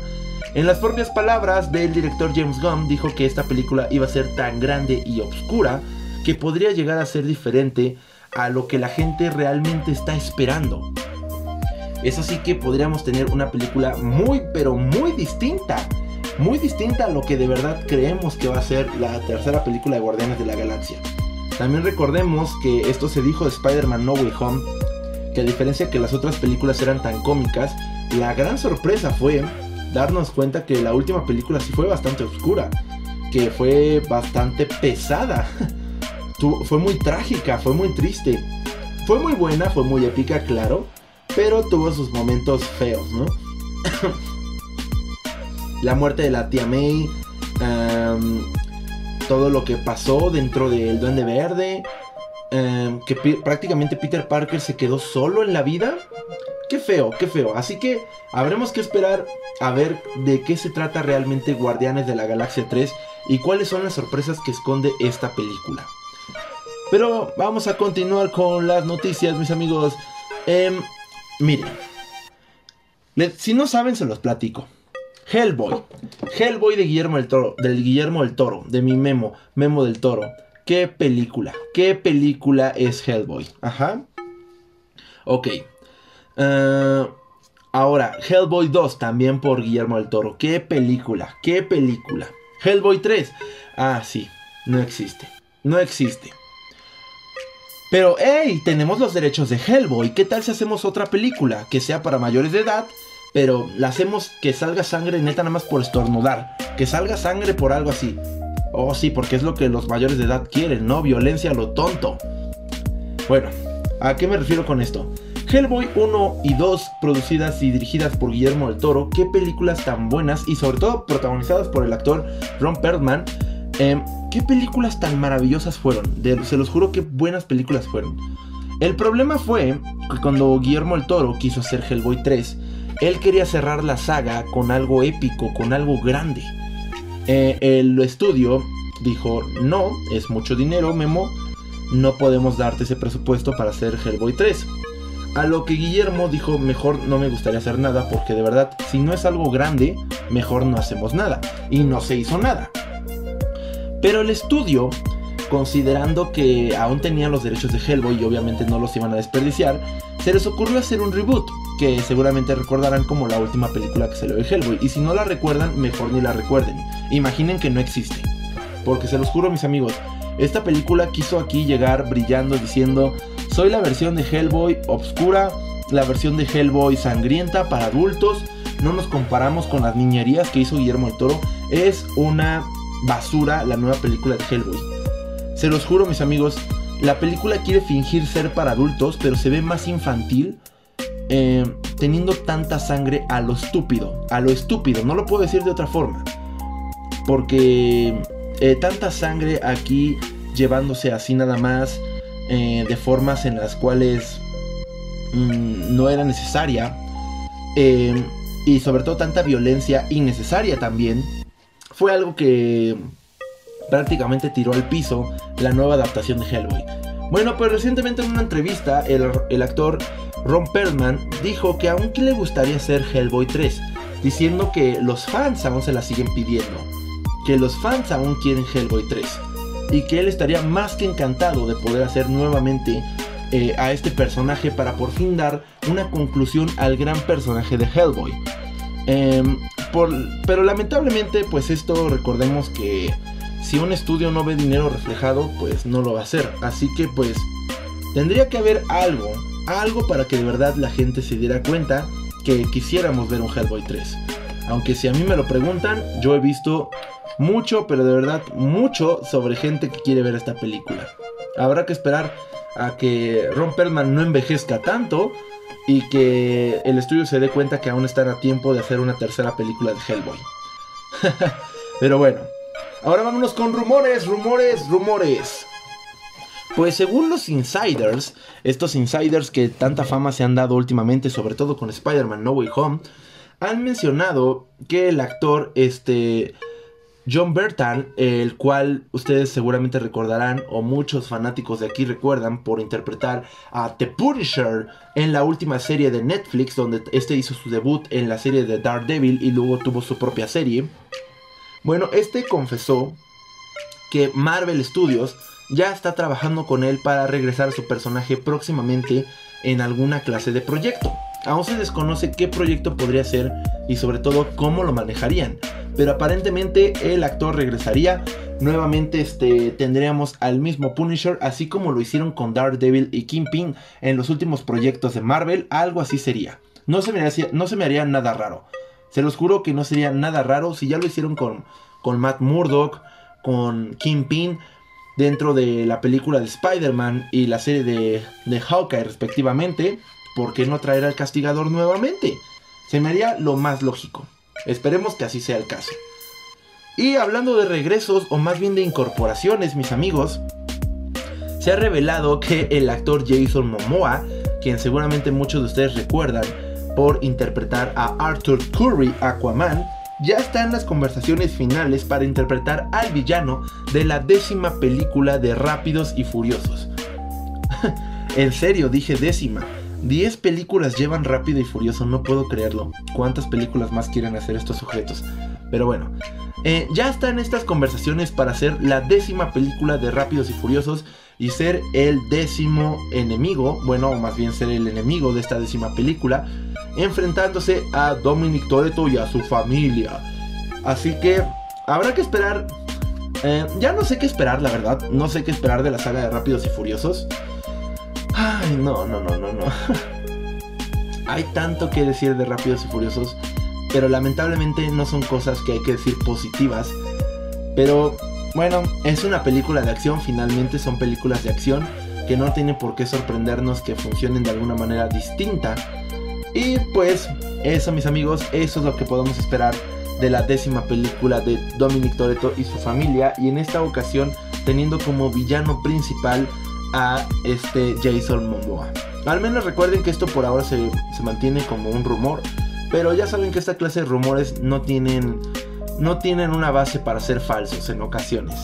En las propias palabras del director James Gunn dijo que esta película iba a ser tan grande y oscura que podría llegar a ser diferente a lo que la gente realmente está esperando. Es así que podríamos tener una película muy pero muy distinta muy distinta a lo que de verdad creemos que va a ser la tercera película de Guardianes de la Galaxia. También recordemos que esto se dijo de Spider-Man No Way Home, que a diferencia que las otras películas eran tan cómicas, la gran sorpresa fue darnos cuenta que la última película sí fue bastante oscura. que fue bastante pesada. fue muy trágica, fue muy triste. Fue muy buena, fue muy épica, claro, pero tuvo sus momentos feos, ¿no? La muerte de la tía May, todo lo que pasó dentro del Duende Verde, que prácticamente Peter Parker se quedó solo en la vida. Qué feo, qué feo. Así que habremos que esperar a ver de qué se trata realmente Guardianes de la Galaxia 3 y cuáles son las sorpresas que esconde esta película. Pero vamos a continuar con las noticias, mis amigos. Eh, miren, si no saben, se los platico. Hellboy. Hellboy de Guillermo del Toro, del Guillermo del Toro, de mi Memo, Memo del Toro. ¿Qué película? ¿Qué película es Hellboy? Ajá. Ok. Uh, ahora, Hellboy 2, también por Guillermo del Toro. ¿Qué película? ¿Qué película? Hellboy 3. Ah, sí. No existe. No existe. Pero, hey, tenemos los derechos de Hellboy. ¿Qué tal si hacemos otra película que sea para mayores de edad? Pero la hacemos que salga sangre neta nada más por estornudar. Que salga sangre por algo así. Oh, sí, porque es lo que los mayores de edad quieren, ¿no? Violencia a lo tonto. Bueno, ¿a qué me refiero con esto? Hellboy 1 y 2, producidas y dirigidas por Guillermo del Toro, qué películas tan buenas y sobre todo protagonizadas por el actor Ron Perlman. Eh, qué películas tan maravillosas fueron. se los juro que buenas películas fueron. El problema fue que cuando Guillermo el Toro quiso hacer Hellboy 3, él quería cerrar la saga con algo épico, con algo grande. Eh, el estudio dijo, no, es mucho dinero, Memo, no podemos darte ese presupuesto para hacer Hellboy 3. A lo que Guillermo dijo, mejor no me gustaría hacer nada porque de verdad, si no es algo grande, mejor no hacemos nada. Y no se hizo nada. Pero el estudio, considerando que aún tenían los derechos de Hellboy y obviamente no los iban a desperdiciar, se les ocurrió hacer un reboot, que seguramente recordarán como la última película que salió de Hellboy. Y si no la recuerdan, mejor ni la recuerden. Imaginen que no existe. Porque se los juro mis amigos, esta película quiso aquí llegar brillando diciendo, soy la versión de Hellboy obscura, la versión de Hellboy sangrienta para adultos, no nos comparamos con las niñerías que hizo Guillermo el Toro, es una basura la nueva película de Hellboy. Se los juro mis amigos, la película quiere fingir ser para adultos, pero se ve más infantil. Eh, teniendo tanta sangre a lo estúpido, a lo estúpido, no lo puedo decir de otra forma. Porque eh, tanta sangre aquí llevándose así nada más, eh, de formas en las cuales mm, no era necesaria. y sobre todo tanta violencia innecesaria también fue algo que prácticamente tiró al piso la nueva adaptación de Hellboy. Bueno, pues recientemente en una entrevista el, actor Ron Perlman dijo que aún que le gustaría hacer Hellboy 3, diciendo que los fans aún se la siguen pidiendo, que los fans aún quieren Hellboy 3 y que él estaría más que encantado de poder hacer nuevamente eh, a este personaje para por fin dar una conclusión al gran personaje de Hellboy. Em, pero lamentablemente, pues esto recordemos que si un estudio no ve dinero reflejado, pues no lo va a hacer. Así que pues tendría que haber algo, algo para que de verdad la gente se diera cuenta que quisiéramos ver un Hellboy 3. Aunque si a mí me lo preguntan, yo he visto mucho, pero de verdad mucho sobre gente que quiere ver esta película. Habrá que esperar a que Ron Perlman no envejezca tanto y que el estudio se dé cuenta que aún están a tiempo de hacer una tercera película de Hellboy. Pero bueno, ahora vámonos con rumores, rumores, rumores. Pues según los insiders, estos insiders que tanta fama se han dado últimamente, sobre todo con Spider-Man No Way Home, han mencionado que el actor este John Bertan, el cual ustedes seguramente recordarán, o muchos fanáticos de aquí recuerdan, por interpretar a The Punisher en la última serie de Netflix, donde este hizo su debut en la serie de Daredevil y luego tuvo su propia serie. Bueno, este confesó que Marvel Studios ya está trabajando con él para regresar a su personaje próximamente en alguna clase de proyecto. Aún se desconoce qué proyecto podría ser y sobre todo cómo lo manejarían pero aparentemente el actor regresaría. Nuevamente este, tendríamos al mismo Punisher, así como lo hicieron con Daredevil y Kingpin en los últimos proyectos de Marvel, algo así sería. No se me no se me haría nada raro. Se los juro que no sería nada raro si ya lo hicieron con, con Matt Murdock, con Kingpin dentro de la película de Spider-Man y la serie de, de Hawkeye respectivamente, ¿por qué no traer al castigador nuevamente? Se me haría lo más lógico. Esperemos que así sea el caso. Y hablando de regresos, o más bien de incorporaciones, mis amigos, se ha revelado que el actor Jason Momoa, quien seguramente muchos de ustedes recuerdan por interpretar a Arthur Curry Aquaman, ya está en las conversaciones finales para interpretar al villano de la décima película de Rápidos y Furiosos. en serio, dije décima. 10 películas llevan Rápido y Furioso, no puedo creerlo. ¿Cuántas películas más quieren hacer estos sujetos? Pero bueno, eh, ya está en estas conversaciones para hacer la décima película de Rápidos y Furiosos y ser el décimo enemigo, bueno, o más bien ser el enemigo de esta décima película, enfrentándose a Dominic Toretto y a su familia. Así que habrá que esperar. Eh, ya no sé qué esperar, la verdad. No sé qué esperar de la saga de Rápidos y Furiosos. Ay, no, no, no, no, no. Hay tanto que decir de Rápidos y Furiosos, pero lamentablemente no son cosas que hay que decir positivas. Pero bueno, es una película de acción, finalmente son películas de acción que no tiene por qué sorprendernos que funcionen de alguna manera distinta. Y pues eso mis amigos, eso es lo que podemos esperar de la décima película de Dominic Toretto y su familia y en esta ocasión teniendo como villano principal a este Jason Momoa. Al menos recuerden que esto por ahora se, se mantiene como un rumor, pero ya saben que esta clase de rumores no tienen no tienen una base para ser falsos en ocasiones.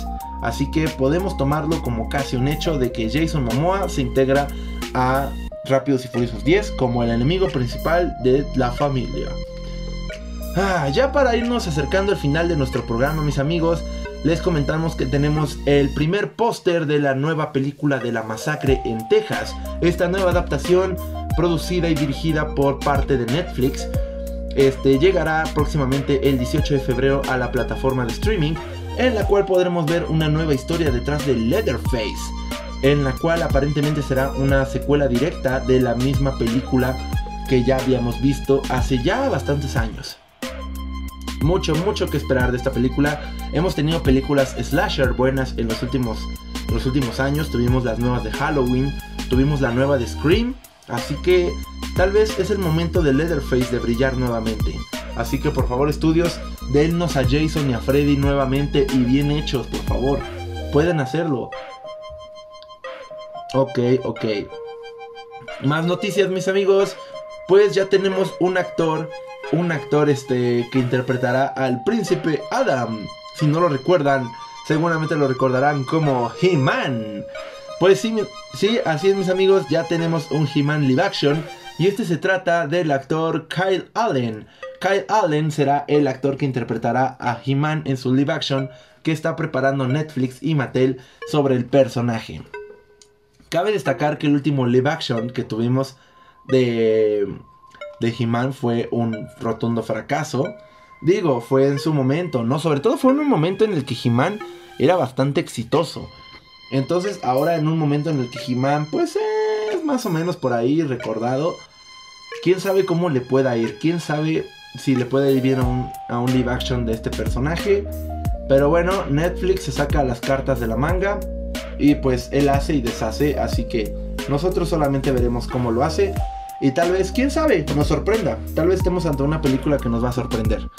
Así que podemos tomarlo como casi un hecho de que Jason Momoa se integra a Rápidos y Furiosos 10 como el enemigo principal de la familia. Ah, ya para irnos acercando al final de nuestro programa, mis amigos, les comentamos que tenemos el primer póster de la nueva película de la masacre en Texas. Esta nueva adaptación producida y dirigida por parte de Netflix este, llegará próximamente el 18 de febrero a la plataforma de streaming, en la cual podremos ver una nueva historia detrás de Leatherface, en la cual aparentemente será una secuela directa de la misma película que ya habíamos visto hace ya bastantes años. Mucho, mucho que esperar de esta película. Hemos tenido películas slasher buenas en los últimos, en los últimos años. Tuvimos las nuevas de Halloween, tuvimos la nueva de Scream. Así que Tal vez es el momento de Leatherface de brillar nuevamente. Así que por favor estudios, dennos a Jason y a Freddy nuevamente y bien hechos, por favor. Pueden hacerlo. Ok, ok. Más noticias mis amigos. Pues ya tenemos un actor, un actor este que interpretará al príncipe Adam. Si no lo recuerdan, seguramente lo recordarán como He-Man. Pues sí, sí, así es mis amigos, ya tenemos un He-Man live action y este se trata del actor Kyle Allen. Kyle Allen será el actor que interpretará a He-Man en su live action que está preparando Netflix y Mattel sobre el personaje. Cabe destacar que el último live action que tuvimos de, de He-Man fue un rotundo fracaso. Digo, fue en su momento, ¿no? Sobre todo fue en un momento en el que He-Man era bastante exitoso. Entonces, ahora en un momento en el que He-Man, pues es más o menos por ahí recordado. Quién sabe cómo le pueda ir. Quién sabe si le puede ir bien a un, a un live action de este personaje. Pero bueno, Netflix se saca las cartas de la manga. Y pues él hace y deshace. Así que nosotros solamente veremos cómo lo hace. Y tal vez, quién sabe, nos sorprenda. Tal vez estemos ante una película que nos va a sorprender.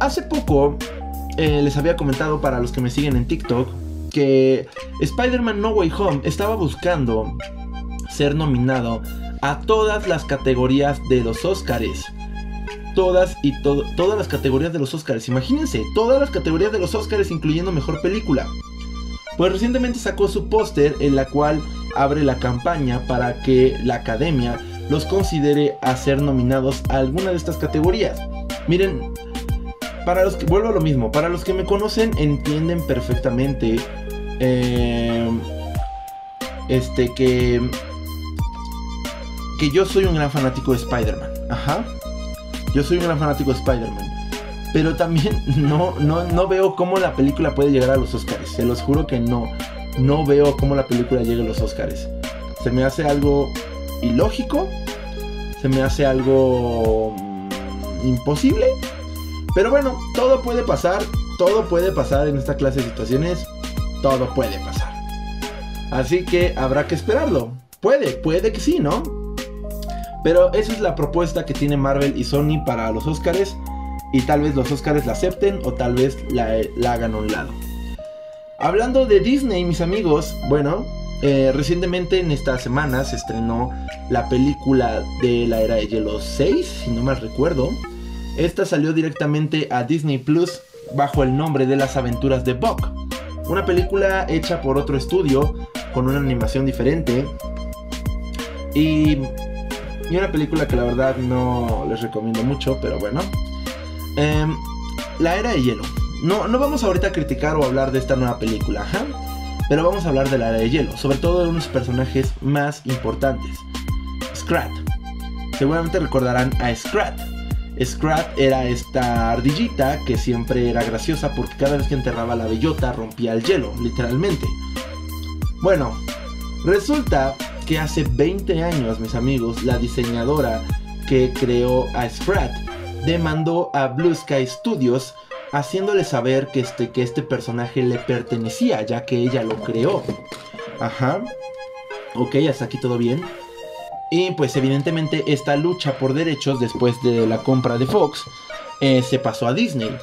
Hace poco eh, les había comentado para los que me siguen en TikTok que Spider-Man No Way Home estaba buscando ser nominado a todas las categorías de los Oscars. Todas y todas las categorías de los Oscars. Imagínense, todas las categorías de los Oscars incluyendo mejor película. Pues recientemente sacó su póster en la cual abre la campaña para que la academia los considere a ser nominados a alguna de estas categorías. Miren, para los que vuelvo a lo mismo, para los que me conocen entienden perfectamente eh, este que que yo soy un gran fanático de Spider-Man. Ajá. Yo soy un gran fanático de Spider-Man. Pero también no, no, no veo cómo la película puede llegar a los Oscars. Se los juro que no. No veo cómo la película llegue a los Oscars. Se me hace algo ilógico. Se me hace algo mm, imposible. Pero bueno, todo puede pasar todo puede pasar en esta clase de situaciones. Todo puede pasar. Así que habrá que esperarlo. Puede, puede que sí, ¿no? Pero esa es la propuesta que tiene Marvel y Sony para los Oscars. Y tal vez los Oscars la acepten o tal vez la, hagan a un lado. Hablando de Disney, mis amigos, bueno, eh, recientemente en esta semana se estrenó la película de la era de Hielo 6, si no mal recuerdo. Esta salió directamente a Disney Plus bajo el nombre de Las aventuras de Buck. Una película hecha por otro estudio con una animación diferente. Y, y una película que la verdad no les recomiendo mucho, pero bueno. Em, la era de hielo. No, no vamos ahorita a criticar o hablar de esta nueva película, pero vamos a hablar de la era de hielo, sobre todo de unos personajes más importantes. Scrat. Seguramente recordarán a Scrat. Scrat era esta ardillita que siempre era graciosa porque cada vez que enterraba la bellota rompía el hielo, literalmente. Bueno, resulta que hace 20 años, mis amigos, la diseñadora que creó a Scrat demandó a Blue Sky Studios haciéndole saber que este, que este personaje le pertenecía, ya que ella lo creó. Ajá. Ok, hasta aquí todo bien. Y pues evidentemente esta lucha por derechos después de la compra de Fox eh, se pasó a Disney.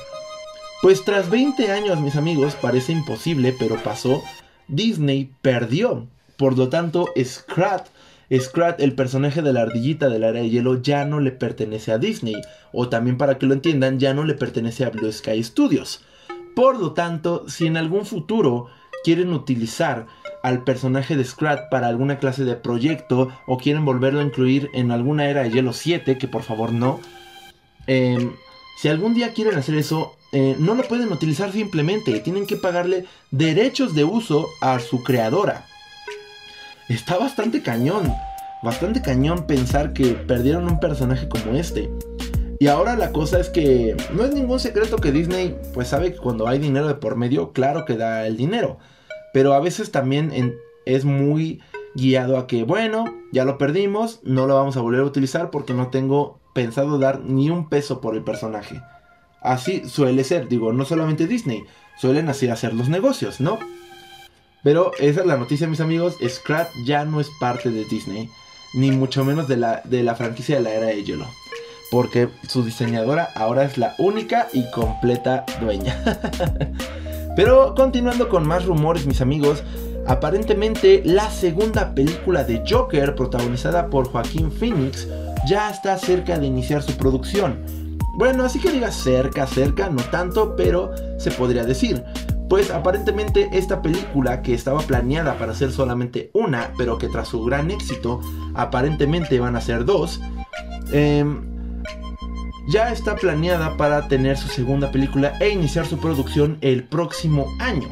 Pues tras 20 años, mis amigos, parece imposible, pero pasó. Disney perdió. Por lo tanto, Scrat Scrat, el personaje de la ardillita del área de hielo, ya no le pertenece a Disney. O también para que lo entiendan, ya no le pertenece a Blue Sky Studios. Por lo tanto, si en algún futuro quieren utilizar al personaje de Scrat para alguna clase de proyecto o quieren volverlo a incluir en alguna era de hielo 7, que por favor no. Em, si algún día quieren hacer eso, eh, no lo pueden utilizar simplemente, tienen que pagarle derechos de uso a su creadora está bastante cañón. Bastante cañón pensar que perdieron un personaje como este. Y ahora la cosa es que no es ningún secreto que Disney pues sabe que cuando hay dinero de por medio, claro que da el dinero. Pero a veces también es muy guiado a que, bueno, ya lo perdimos, no lo vamos a volver a utilizar porque no tengo pensado dar ni un peso por el personaje. Así suele ser, digo, no solamente Disney, suelen así hacer los negocios, ¿no? Pero esa es la noticia, mis amigos. Scrat ya no es parte de Disney. Ni mucho menos de la, de la franquicia de la era de hielo. Porque su diseñadora ahora es la única y completa dueña. Pero continuando con más rumores, mis amigos. Aparentemente la segunda película de Joker, protagonizada por Joaquín Phoenix, ya está cerca de iniciar su producción. Bueno, así que diga cerca, cerca, no tanto, pero se podría decir. Pues aparentemente esta película que estaba planeada para ser solamente una, pero que tras su gran éxito aparentemente van a ser dos, em, ya está planeada para tener su segunda película e iniciar su producción el próximo año.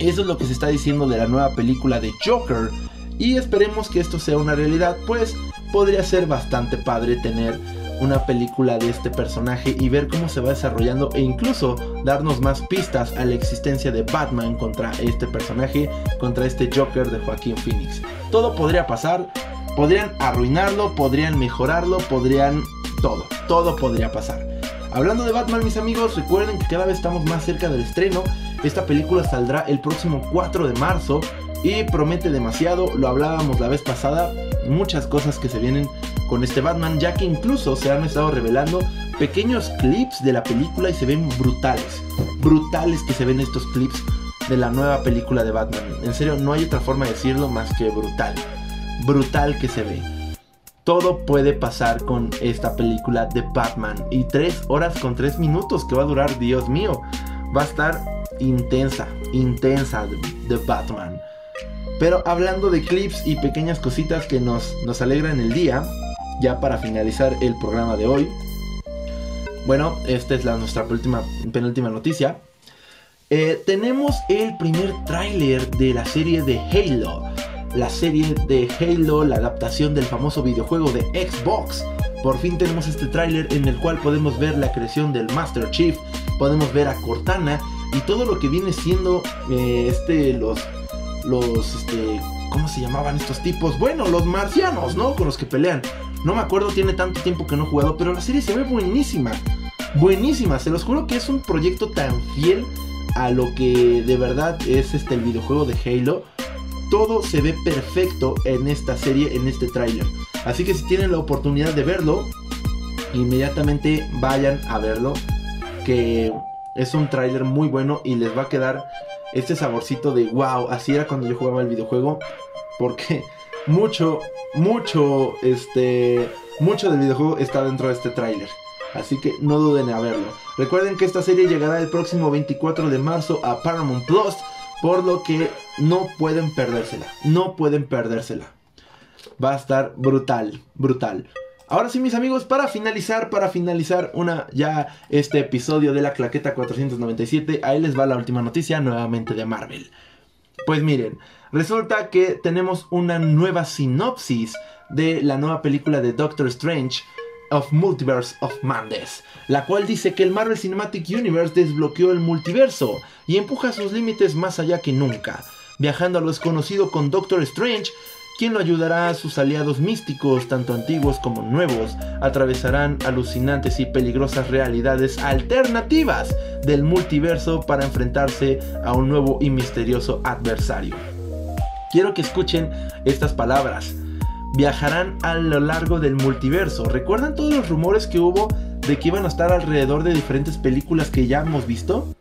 Eso es lo que se está diciendo de la nueva película de Joker y esperemos que esto sea una realidad, pues podría ser bastante padre tener una película de este personaje y ver cómo se va desarrollando e incluso darnos más pistas a la existencia de Batman contra este personaje, contra este Joker de Joaquín Phoenix. Todo podría pasar, podrían arruinarlo, podrían mejorarlo, podrían todo, todo podría pasar. Hablando de Batman, mis amigos, recuerden que cada vez estamos más cerca del estreno. Esta película saldrá el próximo 4 de marzo y promete demasiado, lo hablábamos la vez pasada, muchas cosas que se vienen con este Batman, ya que incluso se han estado revelando pequeños clips de la película y se ven brutales. Brutales que se ven estos clips de la nueva película de Batman. En serio, no hay otra forma de decirlo más que brutal. Brutal que se ve. Todo puede pasar con esta película de Batman. Y tres horas con tres minutos que va a durar, Dios mío. Va a estar intensa, intensa de Batman. Pero hablando de clips y pequeñas cositas que nos, nos alegran el día, ya para finalizar el programa de hoy. Bueno, esta es nuestra última, penúltima noticia. Eh, tenemos el primer tráiler de la serie de Halo. La serie de Halo, la adaptación del famoso videojuego de Xbox. Por fin tenemos este tráiler en el cual podemos ver la creación del Master Chief, podemos ver a Cortana y todo lo que viene siendo eh, este los los este ¿cómo se llamaban estos tipos? Bueno, los marcianos, ¿no? Con los que pelean. No me acuerdo, tiene tanto tiempo que no he jugado, pero la serie se ve buenísima. buenísima. Se los juro que es un proyecto tan fiel a lo que de verdad es este el videojuego de Halo. Todo se ve perfecto en esta serie, en este tráiler. Así que si tienen la oportunidad de verlo, inmediatamente vayan a verlo. Que es un tráiler muy bueno y les va a quedar este saborcito de wow, así era cuando yo jugaba el videojuego. Porque mucho, mucho, este, mucho del videojuego está dentro de este tráiler. Así que no duden en verlo. Recuerden que esta serie llegará el próximo 24 de marzo a Paramount Plus. Por lo que no pueden perdérsela. No pueden perdérsela. Va a estar brutal, brutal. Ahora sí, mis amigos, para finalizar, para finalizar una ya este episodio de la claqueta 497, ahí les va la última noticia nuevamente de Marvel. Pues miren, resulta que tenemos una nueva sinopsis de la nueva película de Doctor Strange of Multiverse of Madness, la cual dice que el Marvel Cinematic Universe desbloqueó el multiverso y empuja sus límites más allá que nunca, viajando a lo desconocido con Doctor Strange quien lo ayudará a sus aliados místicos, tanto antiguos como nuevos, atravesarán alucinantes y peligrosas realidades alternativas del multiverso para enfrentarse a un nuevo y misterioso adversario. Quiero que escuchen estas palabras. Viajarán a lo largo del multiverso. ¿Recuerdan todos los rumores que hubo de que iban a estar alrededor de diferentes películas que ya hemos visto?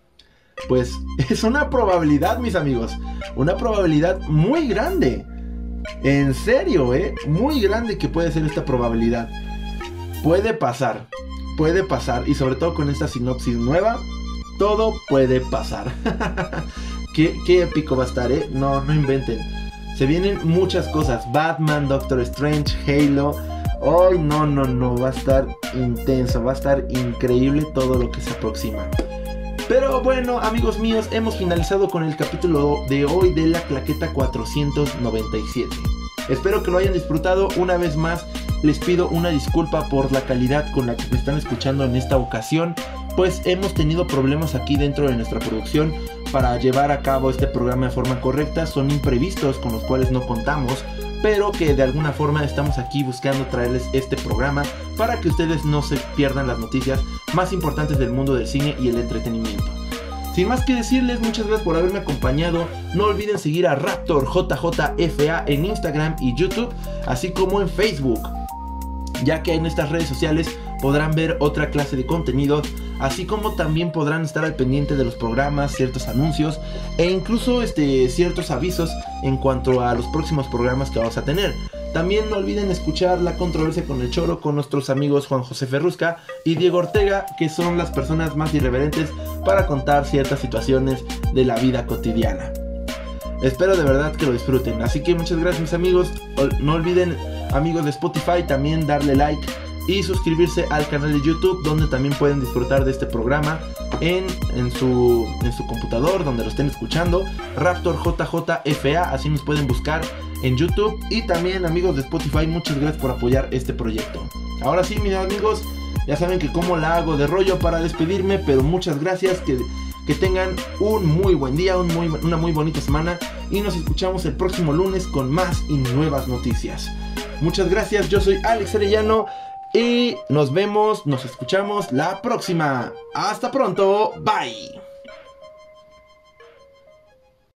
Pues es una probabilidad, mis amigos. Una probabilidad muy grande. En serio, ¿eh? Muy grande que puede ser esta probabilidad. Puede pasar, puede pasar. Y sobre todo con esta sinopsis nueva, todo puede pasar. ¿Qué, épico va a estar, ¿eh? No, no inventen. Se vienen muchas cosas. Batman, Doctor Strange, Halo. Hoy no, no, no. Va a estar intenso. Va a estar increíble todo lo que se aproxima. Pero bueno, amigos míos, hemos finalizado con el capítulo de hoy de la claqueta 497. Espero que lo hayan disfrutado. Una vez más, les pido una disculpa por la calidad con la que me están escuchando en esta ocasión, pues hemos tenido problemas aquí dentro de nuestra producción para llevar a cabo este programa de forma correcta. Son imprevistos con los cuales no contamos pero que de alguna forma estamos aquí buscando traerles este programa para que ustedes no se pierdan las noticias más importantes del mundo del cine y el entretenimiento. Sin más que decirles, muchas gracias por haberme acompañado. No olviden seguir a Raptor JJFA en Instagram y YouTube, así como en Facebook, ya que en estas redes sociales podrán ver otra clase de contenido, así como también podrán estar al pendiente de los programas, ciertos anuncios e incluso este, ciertos avisos en cuanto a los próximos programas que vamos a tener. También no olviden escuchar la controversia con el choro con nuestros amigos Juan José Ferrusca y Diego Ortega, que son las personas más irreverentes para contar ciertas situaciones de la vida cotidiana. Espero de verdad que lo disfruten. Así que muchas gracias mis amigos. No olviden amigos de Spotify también darle like y suscribirse al canal de YouTube donde también pueden disfrutar de este programa en, en, su, en su computador donde lo estén escuchando. Raptor JJFA, así nos pueden buscar en YouTube y también amigos de Spotify, muchas gracias por apoyar este proyecto. Ahora sí, mis amigos, ya saben que como la hago de rollo para despedirme, pero muchas gracias, que, que tengan un muy buen día, una muy bonita semana y nos escuchamos el próximo lunes con más y nuevas noticias. Muchas gracias, yo soy Alex Arellano. Y nos vemos, nos escuchamos la próxima. Hasta pronto, bye.